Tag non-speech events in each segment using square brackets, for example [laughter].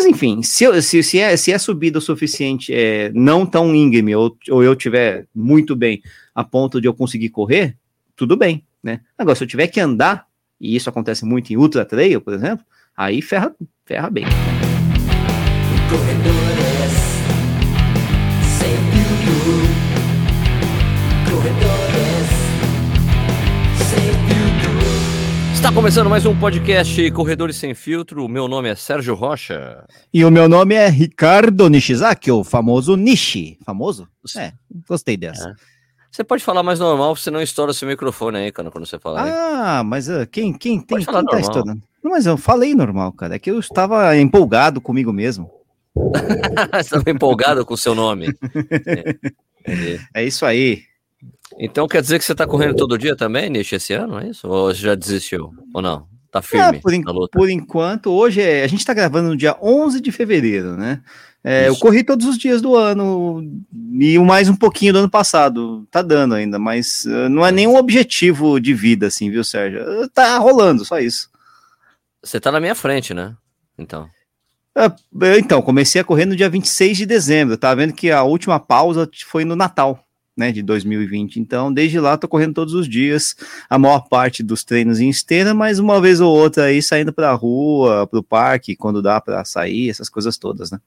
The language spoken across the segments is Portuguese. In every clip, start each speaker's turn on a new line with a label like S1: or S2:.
S1: Mas enfim, se, eu, se, se, é, se é subida o suficiente, é, não tão íngreme, ou, ou eu tiver muito bem a ponto de eu conseguir correr, tudo bem, né? Agora, se eu tiver que andar, e isso acontece muito em ultra trail, por exemplo, aí ferra, ferra bem. Corredores,
S2: Está começando mais um podcast Corredores Sem Filtro. O meu nome é Sérgio Rocha.
S1: E o meu nome é Ricardo Nishizaki, o famoso Nishi. Famoso? É, gostei dessa. É.
S2: Você pode falar mais normal, você não estoura seu microfone aí, quando, quando você fala.
S1: Ah, mas uh, quem, quem tem. Falar quem tá estourando? Não, mas eu falei normal, cara. É que eu estava empolgado comigo mesmo. [laughs]
S2: estava empolgado com o seu nome. [laughs]
S1: é. é isso aí.
S2: Então quer dizer que você está correndo todo dia também, Nish, esse ano, é isso? Ou já desistiu? Ou não? Tá firme é,
S1: por, por, enquanto, hoje é, a gente está gravando no dia 11 de fevereiro, né? É, eu corri todos os dias do ano e mais um pouquinho do ano passado. Tá dando ainda, mas uh, não é nenhum objetivo de vida, assim, viu, Sérgio? Uh, tá rolando, só isso.
S2: Você tá na minha frente, né? Então.
S1: Uh, então, comecei a correr no dia 26 de dezembro. Tá vendo que a última pausa foi no Natal né, de 2020. Então, desde lá, tô correndo todos os dias, a maior parte dos treinos em esteira, mas uma vez ou outra aí saindo para a rua, para o parque, quando dá para sair, essas coisas todas, né?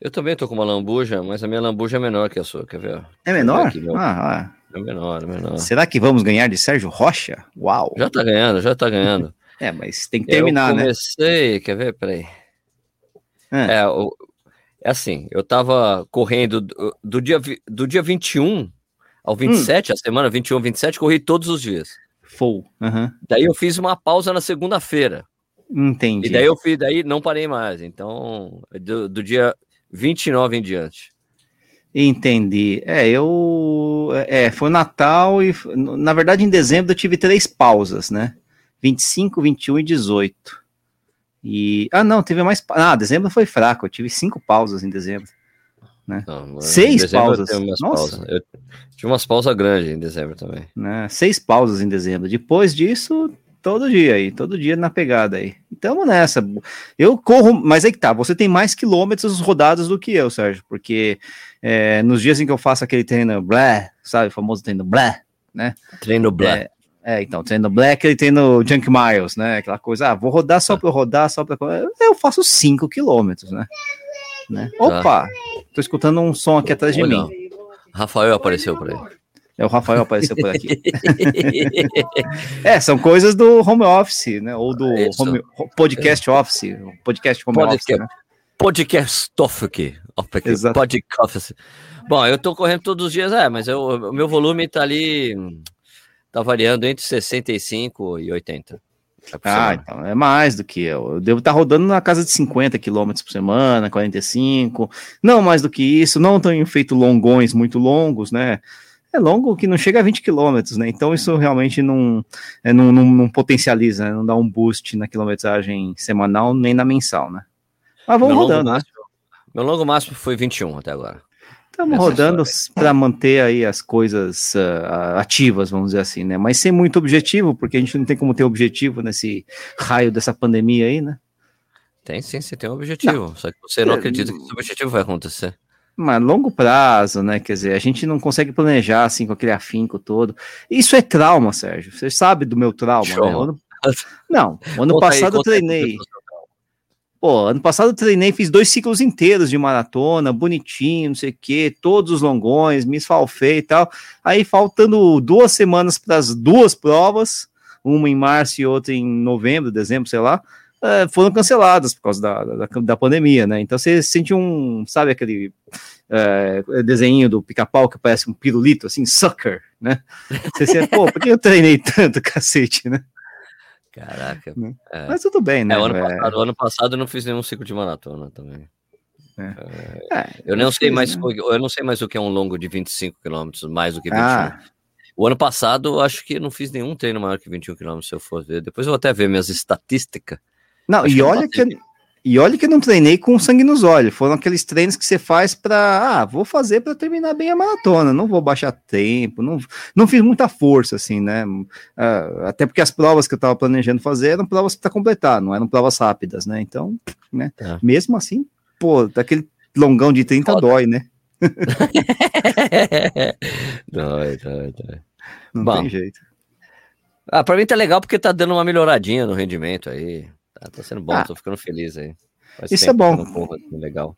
S2: Eu também tô com uma lambuja, mas a minha lambuja é menor que a sua, quer ver?
S1: É menor?
S2: Aqui, ah, ah. É menor, é menor.
S1: Será que vamos ganhar de Sérgio Rocha? Uau!
S2: Já tá ganhando, já tá ganhando. [laughs]
S1: é, mas tem que terminar,
S2: eu comecei, né? comecei, quer ver? Peraí. É, é o, é assim, eu tava correndo do, do, dia, do dia 21 ao 27, hum. a semana 21, 27, corri todos os dias.
S1: Full. Uhum.
S2: Daí eu fiz uma pausa na segunda-feira.
S1: Entendi.
S2: E daí eu fiz, daí não parei mais. Então, do, do dia 29 em diante.
S1: Entendi. É, eu. É, foi Natal e. Na verdade, em dezembro eu tive três pausas, né? 25, 21 e 18. E. Ah, não, teve mais. Ah, dezembro foi fraco. Eu tive cinco pausas em dezembro. Né? Não, Seis pausas.
S2: Eu Nossa. Pausas. Eu tive umas pausas grandes em dezembro também.
S1: Né? Seis pausas em dezembro. Depois disso, todo dia aí, todo dia na pegada aí. Então nessa. Eu corro, mas aí que tá, você tem mais quilômetros rodados do que eu, Sérgio, porque é, nos dias em que eu faço aquele treino blé, sabe, o famoso treino blé, né?
S2: Treino blé.
S1: É, é, então, treino black, ele treino junk miles, né? Aquela coisa, ah, vou rodar só para rodar, só para eu faço 5 quilômetros, né? né? Opa, tô escutando um som aqui atrás de Olha, mim.
S2: Rafael apareceu por aí.
S1: É, o Rafael apareceu por aqui. [laughs] é, são coisas do home office, né? Ou do home, podcast office, podcast home podcast, office, né?
S2: Podcast office. Podcast. Bom, eu tô correndo todos os dias, é, mas eu, o meu volume tá ali tá variando entre 65 e 80.
S1: É ah, então é mais do que eu. Eu devo estar tá rodando na casa de 50 km por semana, 45. Não mais do que isso. Não tenho feito longões muito longos, né? É longo que não chega a 20 km, né? Então isso realmente não, é, não, não, não potencializa, né? não dá um boost na quilometragem semanal nem na mensal, né? Mas vamos meu rodando,
S2: né? Máximo, meu longo máximo foi 21 até agora.
S1: Estamos rodando para manter aí as coisas uh, ativas, vamos dizer assim, né? Mas sem muito objetivo, porque a gente não tem como ter objetivo nesse raio dessa pandemia aí, né?
S2: Tem sim, você tem um objetivo. Não. Só que você não é, acredita que esse objetivo vai acontecer.
S1: Mas longo prazo, né? Quer dizer, a gente não consegue planejar assim com aquele afinco todo. Isso é trauma, Sérgio. Você sabe do meu trauma, Show. né? Ano... Não, [laughs] ano passado aí, eu treinei. Pô, ano passado eu treinei, fiz dois ciclos inteiros de maratona, bonitinho, não sei o quê, todos os longões, me esfalfei e tal. Aí, faltando duas semanas para as duas provas, uma em março e outra em novembro, dezembro, sei lá, é, foram canceladas por causa da, da, da, pandemia, né? Então você sente um, sabe aquele é, desenho do pica-pau que parece um pirulito, assim, sucker, né? Você sente, pô, por que eu treinei tanto, [laughs] cacete, né?
S2: Caraca.
S1: Né? É. Mas tudo bem, né?
S2: É, ano, é. passado, ano passado eu não fiz nenhum ciclo de maratona também. É. é eu não sei mais, né? eu não sei mais o que é um longo de 25 km, mais do que 21. Ah. O ano passado, eu acho que não fiz nenhum treino maior que 21 km, se eu for ver. Depois eu vou até ver minhas estatísticas.
S1: Não, acho e olha que, E olha que eu não treinei com sangue nos olhos. Foram aqueles treinos que você faz para, ah, vou fazer para terminar bem a maratona. Não vou baixar tempo. Não, não fiz muita força, assim, né? Uh, até porque as provas que eu estava planejando fazer eram provas para completar, não eram provas rápidas, né? Então, né? É. Mesmo assim, pô, daquele longão de 30 Foda. dói, né? [laughs]
S2: dói, dói, dói.
S1: Não Bom, tem jeito.
S2: Ah, pra mim tá legal porque tá dando uma melhoradinha no rendimento aí. Tá, tá sendo bom, ah, tô ficando feliz aí.
S1: Faz isso é bom.
S2: Assim, legal.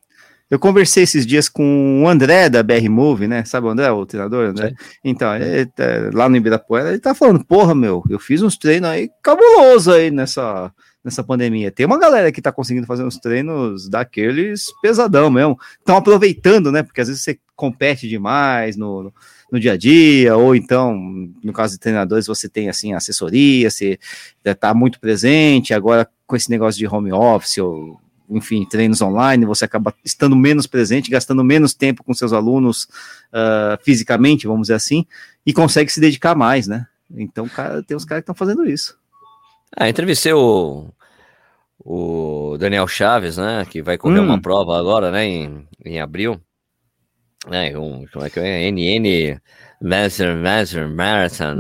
S1: Eu conversei esses dias com o André da BR Move, né? Sabe o André, o treinador, né? Então, ele, tá lá no Ibirapuera, ele tá falando, porra, meu, eu fiz uns treinos aí cabuloso aí nessa, nessa pandemia. Tem uma galera que tá conseguindo fazer uns treinos daqueles pesadão mesmo. Estão aproveitando, né? Porque às vezes você compete demais no, no dia a dia, ou então, no caso de treinadores, você tem assim assessoria, você está muito presente, agora com esse negócio de home office, ou enfim, treinos online, você acaba estando menos presente, gastando menos tempo com seus alunos uh, fisicamente, vamos dizer assim, e consegue se dedicar mais, né? Então, cara, tem uns caras que estão fazendo isso.
S2: Ah, entrevistei o, o Daniel Chaves, né, que vai correr hum. uma prova agora, né, em, em abril né, um, como é que é? NN Master, Master Marathon.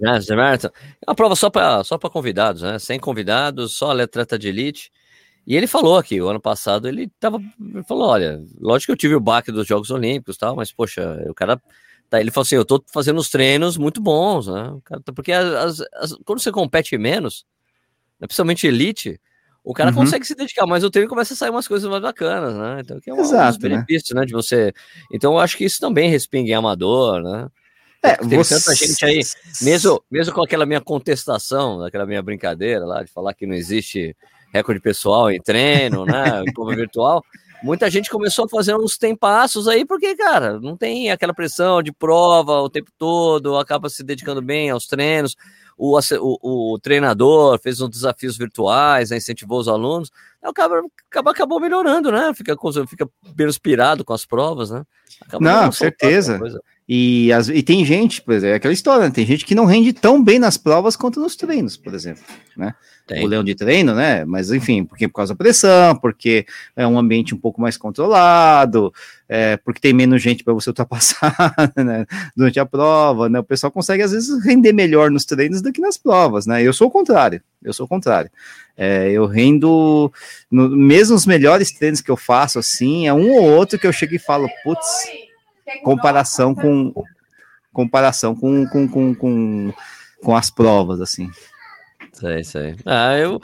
S2: Master Marathon. É uma prova só para só convidados, né? Sem convidados, só atleta de elite. E ele falou aqui, o ano passado, ele tava. Ele falou: olha, lógico que eu tive o baque dos Jogos Olímpicos tal, mas, poxa, o cara. Tá, ele falou assim: eu tô fazendo os treinos muito bons, né? Tá, porque as, as, quando você compete menos, né, principalmente elite, o cara uhum. consegue se dedicar, mas o treino começa a sair umas coisas mais bacanas, né? Então, que é um, Exato, né? né? De você. Então, eu acho que isso também respinga em amador, né? É, tem você... tanta gente aí, mesmo, mesmo com aquela minha contestação, aquela minha brincadeira lá, de falar que não existe recorde pessoal em treino, né? Em virtual. Muita gente começou a fazer uns tempassos aí, porque, cara, não tem aquela pressão de prova o tempo todo, acaba se dedicando bem aos treinos o, o, o treinador fez uns desafios virtuais, né, incentivou os alunos, acaba, acaba, acabou melhorando, né? Fica, fica menos pirado com as provas, né?
S1: Acaba não, certeza. E, as, e tem gente, por exemplo, é aquela história, né? tem gente que não rende tão bem nas provas quanto nos treinos, por exemplo, né? Tem. O leão de treino, né? Mas enfim, porque por causa da pressão, porque é um ambiente um pouco mais controlado, é, porque tem menos gente para você [laughs] ultrapassar né? durante a prova, né? O pessoal consegue às vezes render melhor nos treinos do que nas provas, né? Eu sou o contrário, eu sou o contrário. É, eu rendo, no, mesmo os melhores treinos que eu faço, assim, é um ou outro que eu chego e falo, putz, comparação com comparação com, com, com, com, com as provas, assim.
S2: Sei, sei. Ah, eu,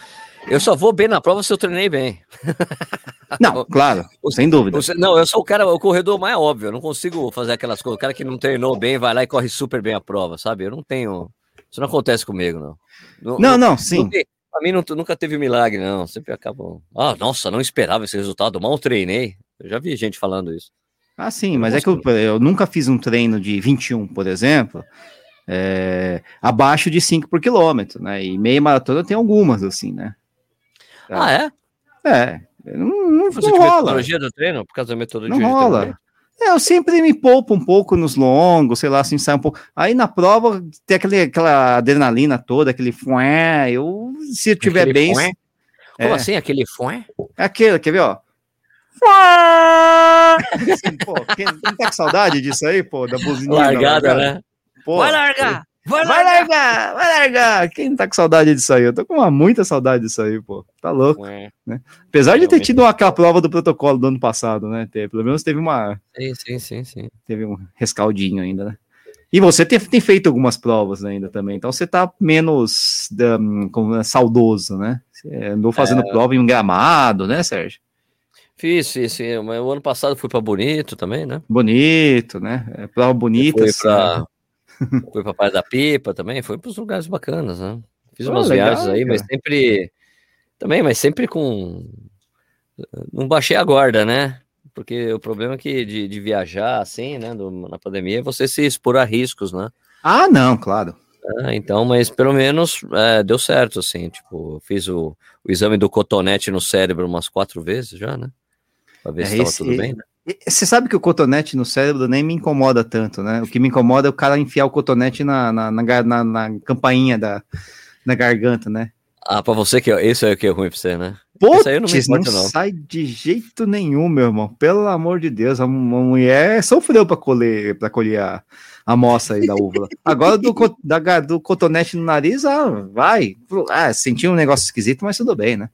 S2: eu só vou bem na prova se eu treinei bem. [laughs]
S1: Não, claro, sem dúvida.
S2: Você, não, eu sou o cara, o corredor mais óbvio. Eu não consigo fazer aquelas coisas. O cara que não treinou bem vai lá e corre super bem a prova, sabe? Eu não tenho. Isso não acontece comigo, não.
S1: Não, não, não sim. Não,
S2: pra mim não, nunca teve milagre, não. Sempre acabou. Ah, nossa, não esperava esse resultado. Mal treinei. Eu já vi gente falando isso.
S1: Ah, sim, mas é que eu, eu nunca fiz um treino de 21, por exemplo é, abaixo de 5 por quilômetro, né? E meia maratona tem algumas, assim, né?
S2: Ah, é?
S1: É. Não, não, Você não rola.
S2: metodologia do treino? Por causa da metodologia
S1: Não rola. É, eu sempre me poupo um pouco nos longos, sei lá, assim, sai um pouco. Aí na prova tem aquele, aquela adrenalina toda, aquele fué. Eu, se eu tiver aquele bem. Fué?
S2: Como é. assim, aquele fué?
S1: É aquele, quer ver, ó? Assim, pô, quem, não tá com saudade disso aí, pô, da buzina?
S2: Largada, né?
S1: Pô, vai largar! Vai largar, vai largar, vai largar. Quem tá com saudade disso aí? Eu tô com uma, muita saudade disso aí, pô. Tá louco. Ué. Né? Apesar de ter tido aquela prova do protocolo do ano passado, né? pelo menos teve uma.
S2: Sim, sim, sim, sim.
S1: Teve um rescaldinho ainda, né? E você tem, tem feito algumas provas ainda também, então você tá menos um, como, né, saudoso, né? Você andou fazendo é... prova em um gramado, né, Sérgio?
S2: Fiz, fiz, sim. O ano passado fui para Bonito também, né?
S1: Bonito, né? É, prova bonita. Fui
S2: para [laughs] Fui pra Praia da Pipa também, foi para os lugares bacanas, né? Fiz umas legal, viagens aí, cara. mas sempre. Também, mas sempre com. Não baixei a guarda, né? Porque o problema é que de, de viajar assim, né, do, na pandemia, é você se expor a riscos, né?
S1: Ah, não, claro.
S2: Ah, então, mas pelo menos é, deu certo, assim, tipo, fiz o, o exame do cotonete no cérebro umas quatro vezes já, né? Pra ver é, se estava tudo bem, né?
S1: Você sabe que o cotonete no cérebro nem me incomoda tanto, né? O que me incomoda é o cara enfiar o cotonete na, na, na, na, na campainha da, da garganta, né?
S2: Ah, pra você que esse é o que é ruim pra você, né?
S1: Putz, não, não, não, sai de jeito nenhum, meu irmão. Pelo amor de Deus, a mulher sofreu para colher, para colher a, a moça aí da uva. Agora do, da, do cotonete no nariz, ah, vai. Ah, senti um negócio esquisito, mas tudo bem, né?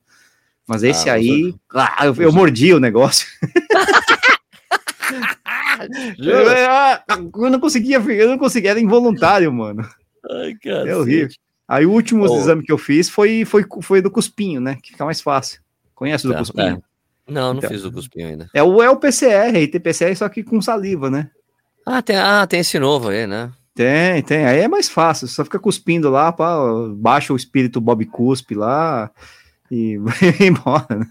S1: Mas esse ah, aí, ah, eu, eu mordi o negócio. [laughs] eu, eu, não conseguia, eu não conseguia, era involuntário, mano. Ai, cara. É horrível. Aí o último oh. exame que eu fiz foi, foi, foi do cuspinho, né? Que fica mais fácil. Conhece o do tá, cuspinho?
S2: É. Não, não então, fiz o cuspinho ainda.
S1: É o, é o PCR, tem PCR só que com saliva, né?
S2: Ah tem, ah, tem esse novo aí, né?
S1: Tem, tem. Aí é mais fácil. Só fica cuspindo lá, pá, baixa o espírito Bob Cuspe lá e [laughs] vai embora, né?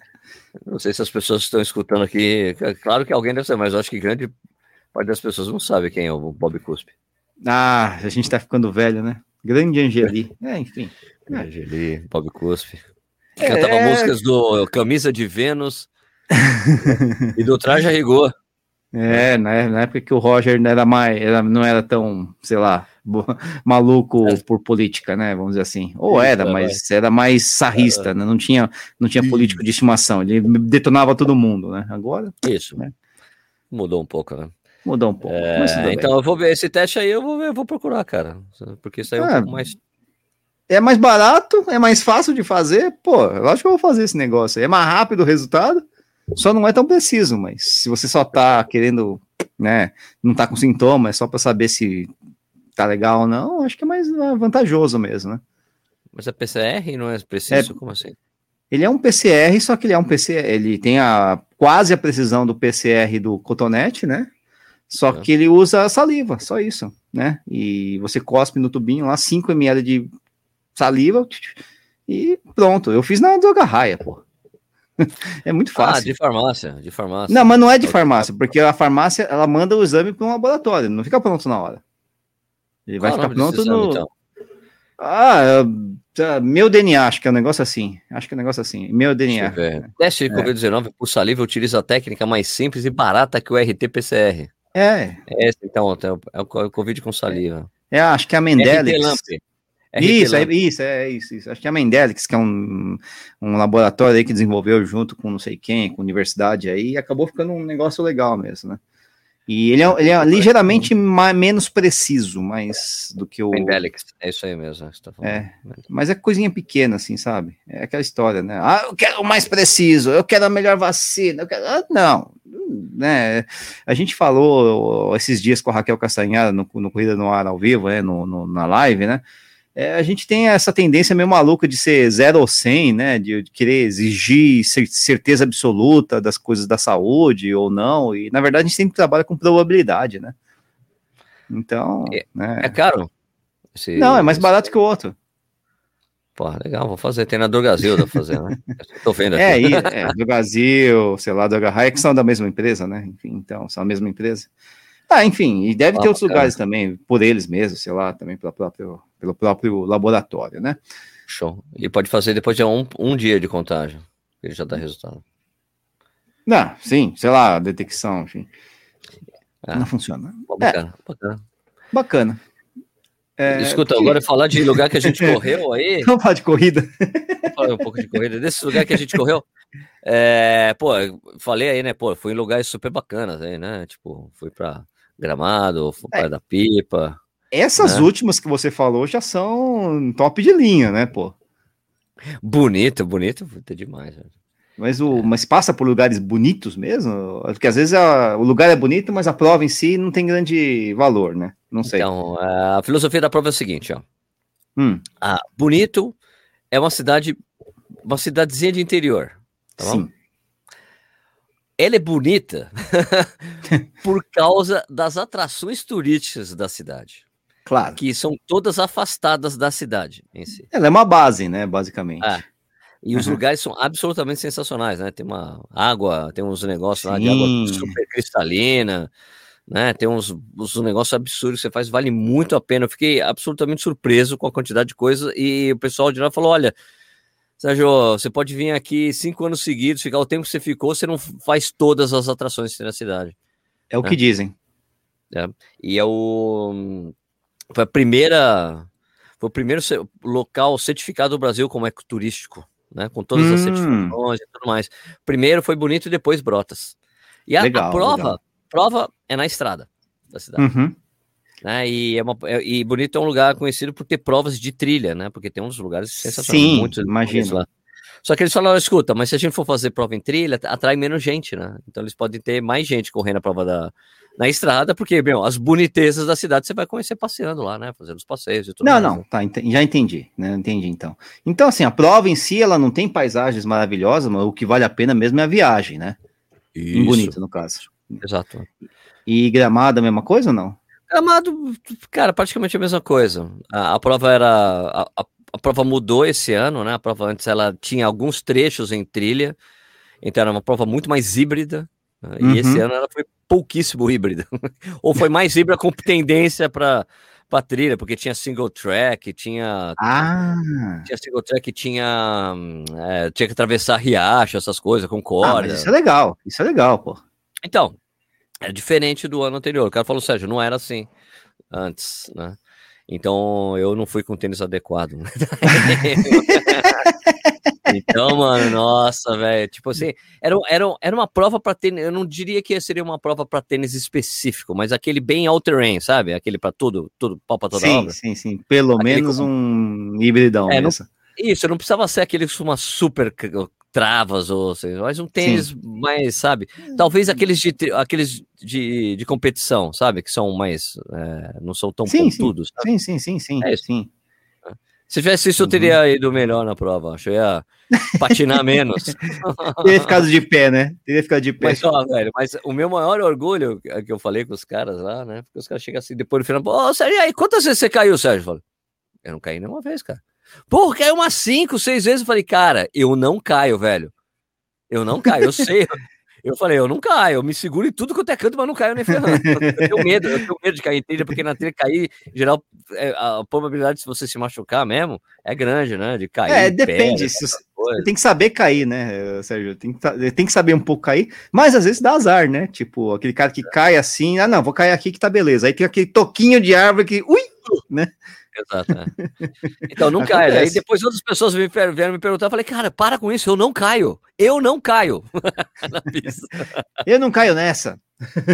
S2: Não sei se as pessoas estão escutando aqui. Claro que alguém deve ser, mas eu acho que grande parte das pessoas não sabe quem é o Bob Cuspe.
S1: Ah, a gente tá ficando velho, né? Grande Angeli. É, enfim.
S2: É. Angeli, Bob Cuspe. É... Cantava músicas do Camisa de Vênus [laughs] e do Traje a Rigor.
S1: É, na, na época que o Roger não era mais, era, não era tão, sei lá, maluco é. por política, né? Vamos dizer assim. Ou era, mas era mais sarrista, né? Não tinha, não tinha político de estimação. Ele detonava todo mundo, né? Agora.
S2: Isso. Né? Mudou um pouco, né?
S1: Mudou um pouco.
S2: É, então eu vou ver esse teste aí, eu vou eu vou procurar, cara. Porque isso aí é um é, pouco mais.
S1: É mais barato, é mais fácil de fazer. Pô, eu acho que eu vou fazer esse negócio aí. É mais rápido o resultado, só não é tão preciso, mas se você só tá querendo, né, não tá com sintoma, é só para saber se tá legal ou não, acho que é mais vantajoso mesmo, né?
S2: Mas é PCR não é preciso? É, Como assim?
S1: Ele é um PCR, só que ele é um PCR, ele tem a quase a precisão do PCR do cotonete, né? Só é. que ele usa saliva, só isso, né? E você cospe no tubinho lá 5 ml de saliva e pronto. Eu fiz na droga raia, pô. [laughs] é muito ah, fácil. Ah,
S2: de farmácia, de farmácia.
S1: Não, mas não é de farmácia, porque a farmácia ela manda o exame para um laboratório, não fica pronto na hora. Ele vai ficar pronto exame, no. Então? Ah, é, meu DNA, acho que é um negócio assim. Acho que é um negócio assim. Meu DNA.
S2: Teste de Covid-19 por saliva utiliza a técnica mais simples e barata que o RT-PCR.
S1: É.
S2: É esse, então, é o Covid com saliva.
S1: É, acho que é a Mendelix. Isso, é, isso, é isso, isso. Acho que é a Mendelix, que é um, um laboratório aí que desenvolveu junto com não sei quem, com universidade aí, e acabou ficando um negócio legal mesmo, né? E ele é, ele é ligeiramente mais, menos preciso, mais do que o.
S2: Mendelix, é isso aí mesmo. Tá
S1: é, mas é coisinha pequena, assim, sabe? É aquela história, né? Ah, eu quero o mais preciso, eu quero a melhor vacina, eu quero. Ah, não, né? A gente falou esses dias com a Raquel Castanhada no, no Corrida no Ar ao vivo, né? No, no na live, né? É, a gente tem essa tendência meio maluca de ser zero ou cem, né? De, de, querer exigir certeza absoluta das coisas da saúde ou não. E na verdade a gente sempre trabalha com probabilidade, né? Então.
S2: É,
S1: né?
S2: é caro?
S1: Esse, não, é mais barato que o outro.
S2: Pô, legal, vou fazer. Tem na Drogazil, dá fazer, né? [laughs] Tô vendo
S1: é, aqui. É, é Drogazil, sei lá, Droga High, que são da mesma empresa, né? Enfim, então, são a mesma empresa. Ah, enfim, e deve ah, ter outros cara. lugares também, por eles mesmos, sei lá, também pela própria pelo próprio laboratório, né?
S2: Show. E pode fazer depois de um, um dia de contagem, ele já dá resultado.
S1: Não, sim, sei lá, detecção, enfim. Ah, não funciona.
S2: Bacana, é. bacana.
S1: Bacana.
S2: É, Escuta, porque... agora falar de lugar que a gente correu aí. [laughs]
S1: Vamos falar de corrida.
S2: Vamos falar um pouco de corrida. Desse lugar que a gente correu. É, pô, falei aí, né? Pô, fui em lugares super bacanas aí, né? Tipo, fui pra Gramado, fui é. da Pipa,
S1: essas né? últimas que você falou já são top de linha, né, pô?
S2: Bonito, bonito, é demais. Velho.
S1: Mas, o, é. mas passa por lugares bonitos mesmo? Porque às vezes a, o lugar é bonito, mas a prova em si não tem grande valor, né? Não sei.
S2: Então, a filosofia da prova é a seguinte, ó. Hum. Ah, bonito é uma cidade, uma cidadezinha de interior. Tá Sim. Bom? Ela é bonita [laughs] por causa das atrações turísticas da cidade.
S1: Claro.
S2: Que são todas afastadas da cidade em si.
S1: Ela é uma base, né, basicamente.
S2: É. E uhum. os lugares são absolutamente sensacionais, né? Tem uma água, tem uns negócios Sim. lá de água super cristalina, né? Tem uns, uns negócios absurdos que você faz, vale muito a pena. Eu fiquei absolutamente surpreso com a quantidade de coisa e o pessoal de lá falou: olha, Sérgio, você pode vir aqui cinco anos seguidos, ficar o tempo que você ficou, você não faz todas as atrações que tem na cidade.
S1: É o né? que dizem.
S2: É. E é o foi a primeira. Foi o primeiro local certificado do Brasil como ecoturístico. né? Com todas hum. as certificações e tudo mais. Primeiro foi bonito e depois Brotas. E a, legal, a prova, legal. prova é na estrada da cidade. Uhum. Né? E, é uma, é, e Bonito é um lugar conhecido por ter provas de trilha, né? Porque tem uns lugares
S1: sensacionais. Sim, muitos. Lá.
S2: Só que eles falaram, escuta, mas se a gente for fazer prova em trilha, atrai menos gente, né? Então eles podem ter mais gente correndo a prova da, na estrada, porque, meu, as bonitezas da cidade você vai conhecer passeando lá, né? Fazendo os passeios e tudo
S1: Não, mais, não, né? tá, já entendi, né? Entendi, então. Então, assim, a prova em si, ela não tem paisagens maravilhosas, mas o que vale a pena mesmo é a viagem, né? Isso. Em bonito, no caso.
S2: Exato.
S1: E gramado a mesma coisa ou não?
S2: Gramado, cara, praticamente a mesma coisa. A, a prova era. A, a, a prova mudou esse ano, né? A prova antes ela tinha alguns trechos em trilha, então era uma prova muito mais híbrida. Né? E uhum. esse ano ela foi pouquíssimo híbrida. [laughs] Ou foi mais híbrida com tendência para para trilha, porque tinha single track, tinha
S1: ah.
S2: tinha single track, tinha é, tinha que atravessar riacho, essas coisas com corda. Ah,
S1: isso é legal, isso é legal, pô.
S2: Então, é diferente do ano anterior. O cara falou, Sérgio, não era assim antes, né? Então eu não fui com tênis adequado. [laughs] então, mano, nossa, velho. Tipo assim, era, era, era uma prova para tênis. Eu não diria que seria uma prova para tênis específico, mas aquele bem all-terrain, sabe? Aquele para tudo, tudo, pau pra toda
S1: sim,
S2: obra.
S1: Sim, sim, Pelo aquele menos como... um hibridão.
S2: É, não, isso, não precisava ser aquele uma super travas, ou seja, mas um tênis Sim. mais, sabe? Talvez aqueles de aqueles de, de competição, sabe? Que são mais. É, não são tão sim, pontudos.
S1: Sim, sim, sim, sim, é sim.
S2: Se tivesse isso, eu teria uhum. ido melhor na prova. Acho que ia patinar [laughs] menos.
S1: teria ficado de pé, né? Teria ficado de pé.
S2: Mas, ó, velho, mas o meu maior orgulho é que eu falei com os caras lá, né? Porque os caras chegam assim, depois no final, ô, oh, Sérgio, e aí, quantas vezes você caiu, Sérgio? Eu, falo, eu não caí nenhuma vez, cara. Pô, caiu umas cinco, seis vezes. Eu falei, cara, eu não caio, velho. Eu não caio, eu sei. [laughs] Eu falei, eu não caio, eu me seguro em tudo quanto é canto, mas não caio nem ferrando. Eu tenho medo, eu tenho medo de cair em trilha, porque na trilha cair, em geral, é, a probabilidade de você se machucar mesmo é grande, né? De cair.
S1: É, depende. Pé, você tem que saber cair, né, Sérgio? Tem que, tem que saber um pouco cair, mas às vezes dá azar, né? Tipo, aquele cara que cai assim, ah, não, vou cair aqui que tá beleza. Aí tem aquele toquinho de árvore que, ui, né?
S2: Exato. É. Então não [laughs] cai. Aí depois outras pessoas vieram me perguntar, eu falei, cara, para com isso, eu não caio. Eu não caio [laughs]
S1: na pista. Eu não caio nessa.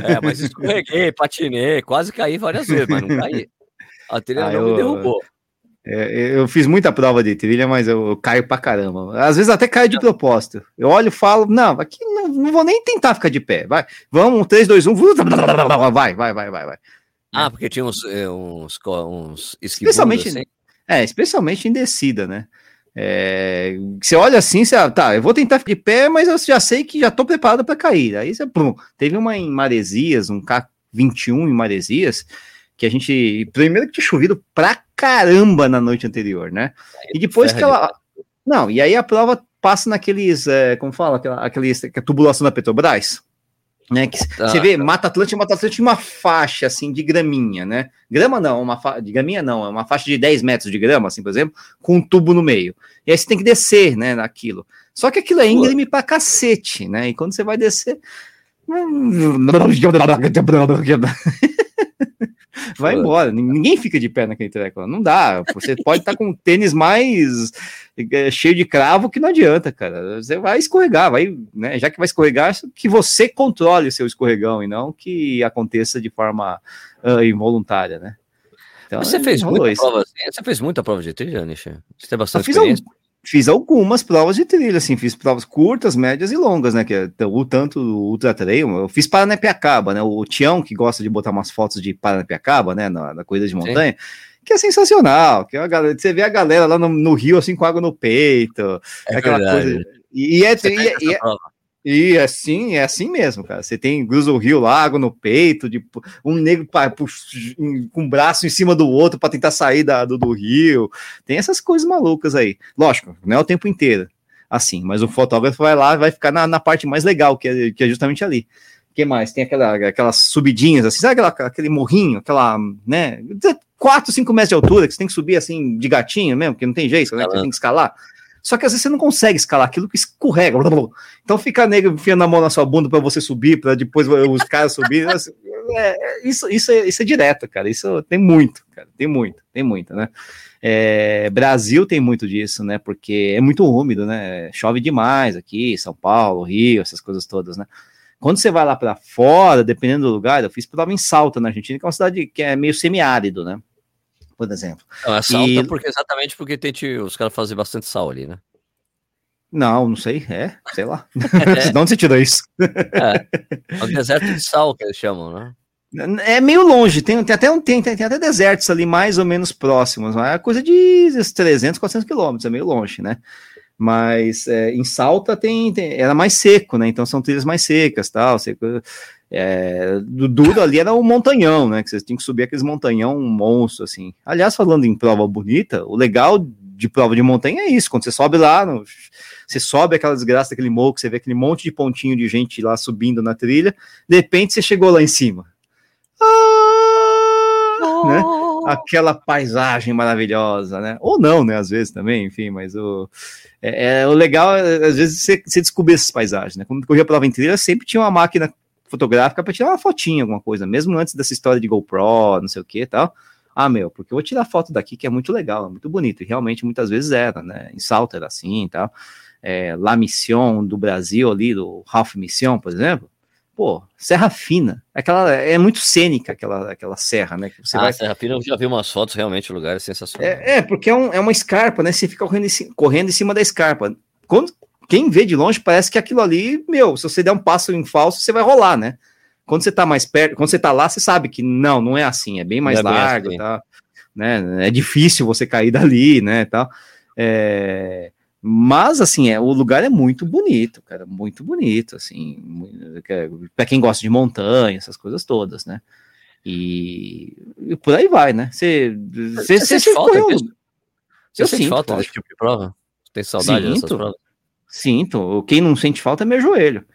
S2: É, mas escorreguei, patinei, quase caí várias vezes, mas não caí. A trilha ah, não eu, me derrubou.
S1: É, eu fiz muita prova de trilha, mas eu, eu, caio pra caramba. Às vezes até caio de propósito. Eu olho e falo, não, aqui não, não vou nem tentar ficar de pé. Vai, vamos, 3, 2, 1, vai, vai, vai, vai, vai.
S2: Ah, né? porque tinha uns, eh, uns, uns
S1: especialmente, assim. é, especialmente em descida, né? É, você olha assim, você, ah, tá, eu vou tentar ficar de pé, mas eu já sei que já tô preparado para cair. Aí você, teve uma em Maresias, um K21 em Maresias, que a gente, primeiro que tinha chovido pra caramba na noite anterior, né? E depois que ela, não, e aí a prova passa naqueles, é, como fala, aquela, aqueles, a tubulação da Petrobras, né, que ah, você vê, tá. Mata Atlântica, Mata Atlântica uma faixa assim de graminha, né? Grama não, uma fa... de graminha não, é uma faixa de 10 metros de grama, assim, por exemplo, com um tubo no meio. E aí você tem que descer, né, naquilo. Só que aquilo é íngreme pra cacete, né? E quando você vai descer. [laughs] [laughs] vai embora. Ninguém fica de pé naquele treco. Não dá. Você pode estar com um tênis mais é, cheio de cravo que não adianta, cara. Você vai escorregar, vai, né? Já que vai escorregar, que você controle o seu escorregão e não que aconteça de forma uh, involuntária, né?
S2: Então, você fez muita prova, você fez muita prova de trilha, Nisha? Você tem bastante experiência?
S1: Fiz algumas provas de trilha, assim, fiz provas curtas, médias e longas, né, que é o tanto o Ultra Trail, eu fiz Paranapiacaba, né, o Tião, que gosta de botar umas fotos de Paranapiacaba, né, na, na corrida de montanha, Sim. que é sensacional, que é a galera, você vê a galera lá no, no, Rio, assim, com água no peito, é aquela verdade. coisa, e, e é, e, e, é, e é assim, é assim mesmo, cara. Você tem Grizzle Rio Lago no peito, de um negro pra, com um braço em cima do outro para tentar sair da, do, do rio. Tem essas coisas malucas aí. Lógico, não é o tempo inteiro assim, mas o fotógrafo vai lá vai ficar na, na parte mais legal, que é, que é justamente ali. O que mais? Tem aquela, aquelas subidinhas, assim, sabe aquela, aquele morrinho, aquela, né, 4, 5 metros de altura, que você tem que subir assim de gatinho mesmo, que não tem jeito, né, que você tem que escalar. Só que às vezes você não consegue escalar aquilo que escorrega. Então fica negro enfiando a mão na sua bunda para você subir, para depois os caras subirem. [laughs] Assim, é, isso, isso, é, isso é direto, cara. Isso tem muito, cara. Tem muito, tem muito, né? É, Brasil tem muito disso, né? Porque é muito úmido, né? Chove demais aqui, São Paulo, Rio, essas coisas todas, né? Quando você vai lá para fora, dependendo do lugar, eu fiz prova em Salta, na Argentina, que é uma cidade que é meio semiárido, né? Por exemplo.
S2: Não, é e... porque, exatamente porque tem, os caras fazem bastante sal ali, né?
S1: Não, não sei, é, sei lá. É. [laughs] [laughs] de onde você tirou isso?
S2: É, é o deserto de sal que eles chamam, né?
S1: É meio longe, tem, tem até um, tem, tem, até desertos ali mais ou menos próximos, mas é coisa de 300, 400 quilômetros, é meio longe, né? Mas é, em Salta tem, tem, era mais seco, né? Então são trilhas mais secas, tal. Seco, é, do duro ali era o montanhão, né? Que vocês tinham que subir aqueles montanhão um monstro, assim. Aliás, falando em prova bonita, o legal de prova de montanha é isso, quando você sobe lá, no, você sobe aquela desgraça daquele morro, você vê aquele monte de pontinho de gente lá subindo na trilha, de repente você chegou lá em cima. Ah, oh. né? Aquela paisagem maravilhosa, né? Ou não, né? Às vezes também, enfim, mas o, é, é o legal, às vezes, você, você descobrir essas paisagens, né? Quando corria prova em trilha, sempre tinha uma máquina fotográfica para tirar uma fotinha, alguma coisa, mesmo antes dessa história de GoPro, não sei o que tal. Ah, meu, porque eu vou tirar foto daqui que é muito legal, é muito bonito, e realmente muitas vezes era, né? Em Salto era assim e tal. É, La Mission do Brasil ali, do Ralph Mission, por exemplo, pô, Serra Fina. Aquela, é muito cênica aquela, aquela serra, né? Que
S2: você ah, vai... Serra Fina, eu já vi umas fotos, realmente o lugar é sensacional.
S1: É, é porque é, um, é uma escarpa, né? Você fica correndo em, correndo em cima da escarpa. Quando, quem vê de longe parece que aquilo ali, meu, se você der um passo em falso, você vai rolar, né? Quando você tá mais perto, quando você tá lá, você sabe que não, não é assim, é bem mais é largo, assim. tá? Né? É difícil você cair [laughs] dali, né, tal. É... Mas, assim, é, o lugar é muito bonito, cara, muito bonito, assim, para quem gosta de montanha, essas coisas todas, né? E, e por aí vai, né? Você, você, você, você
S2: falta, correu... Você eu sente sinto, falta desse tipo de prova? Tem saudade sinto, dessas provas?
S1: Sinto. Quem não sente falta é meu joelho.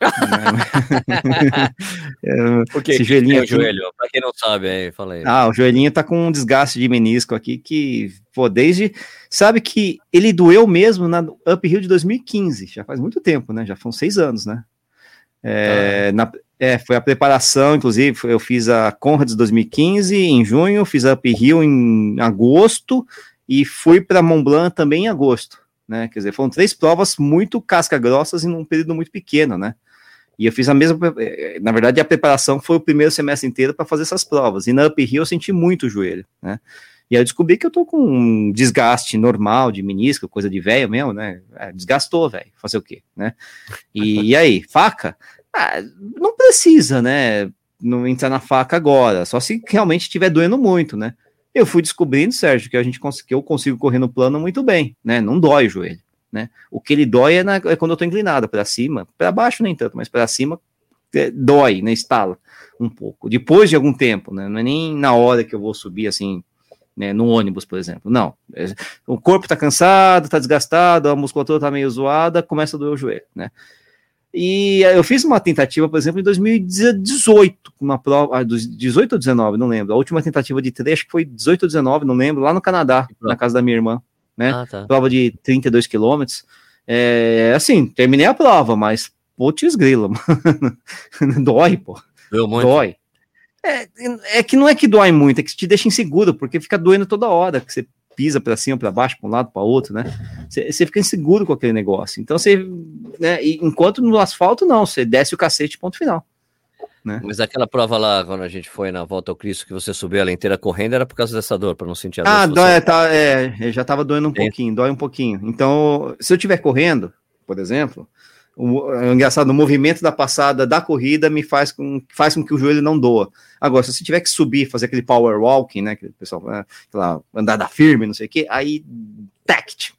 S1: [laughs]
S2: é, Porque esse joelhinho, é o joelho, para quem não sabe, aí, fala aí.
S1: Ah, o joelhinho tá com um desgaste de menisco aqui que, pô, desde. Sabe que ele doeu mesmo na Uphill de 2015, já faz muito tempo, né? Já foram seis anos, né? É, ah. na, é, foi a preparação, inclusive, eu fiz a Conrads 2015 em junho, fiz a Uphill em agosto e fui para Mont Blanc também em agosto, né? Quer dizer, foram três provas muito casca-grossas em um período muito pequeno, né? E eu fiz a mesma, eh, na verdade, a preparação foi o primeiro semestre inteiro para fazer essas provas. E na uphill eu senti muito o joelho, né? E aí eu descobri que eu tô com um desgaste normal de menisco, coisa de velho mesmo, né? É, desgastou, velho. Fazer o quê, né? E, e [laughs] aí, faca? Ah, não precisa, né? Não entrar na faca agora, só se realmente estiver doendo muito, né? Eu fui descobrindo, Sérgio, que a gente que eu consigo correr no plano muito bem, né? Não dói o joelho né? O que ele dói é, na, é quando eu estou inclinado para cima, para baixo nem tanto, mas para cima é, dói, né? Estala um pouco. Depois de algum tempo, né? Não é nem na hora que eu vou subir assim, né? No ônibus, por exemplo. Não. É, o corpo está cansado, está desgastado, a musculatura está meio zoada, começa a doer o joelho, né? E eu fiz uma tentativa, por exemplo, em 2018, uma prova, ah, 18 ou 19, não lembro. A última tentativa de trecho foi 18 ou 19, não lembro, lá no Canadá, na casa da minha irmã né? Ah, tá. Prova de 32 quilômetros. É, assim, terminei a prova, mas putz grila, [laughs] mano. dói, pô. Dói. É, é que não é que dói muito, é que te deixa inseguro, porque fica doendo toda hora, que você pisa para cima, para baixo, para um lado, para outro, né? Você fica inseguro com aquele negócio. Então você, né, enquanto no asfalto não, você desce o cacete, ponto final. Né?
S2: Mas aquela prova lá, quando a gente foi na volta ao Cristo, que você subiu ela inteira correndo, era por causa dessa dor, para não sentir a
S1: dor. Ah, dói, você... tá, é, já tava doendo um é. pouquinho, dói um pouquinho. Então, se eu estiver correndo, por exemplo, o, é engraçado, o movimento da passada da corrida me faz com, faz com que o joelho não doa. Agora, se você tiver que subir, fazer aquele power walking, né, que o pessoal, né, aquela andada firme, não sei o que, aí, tact,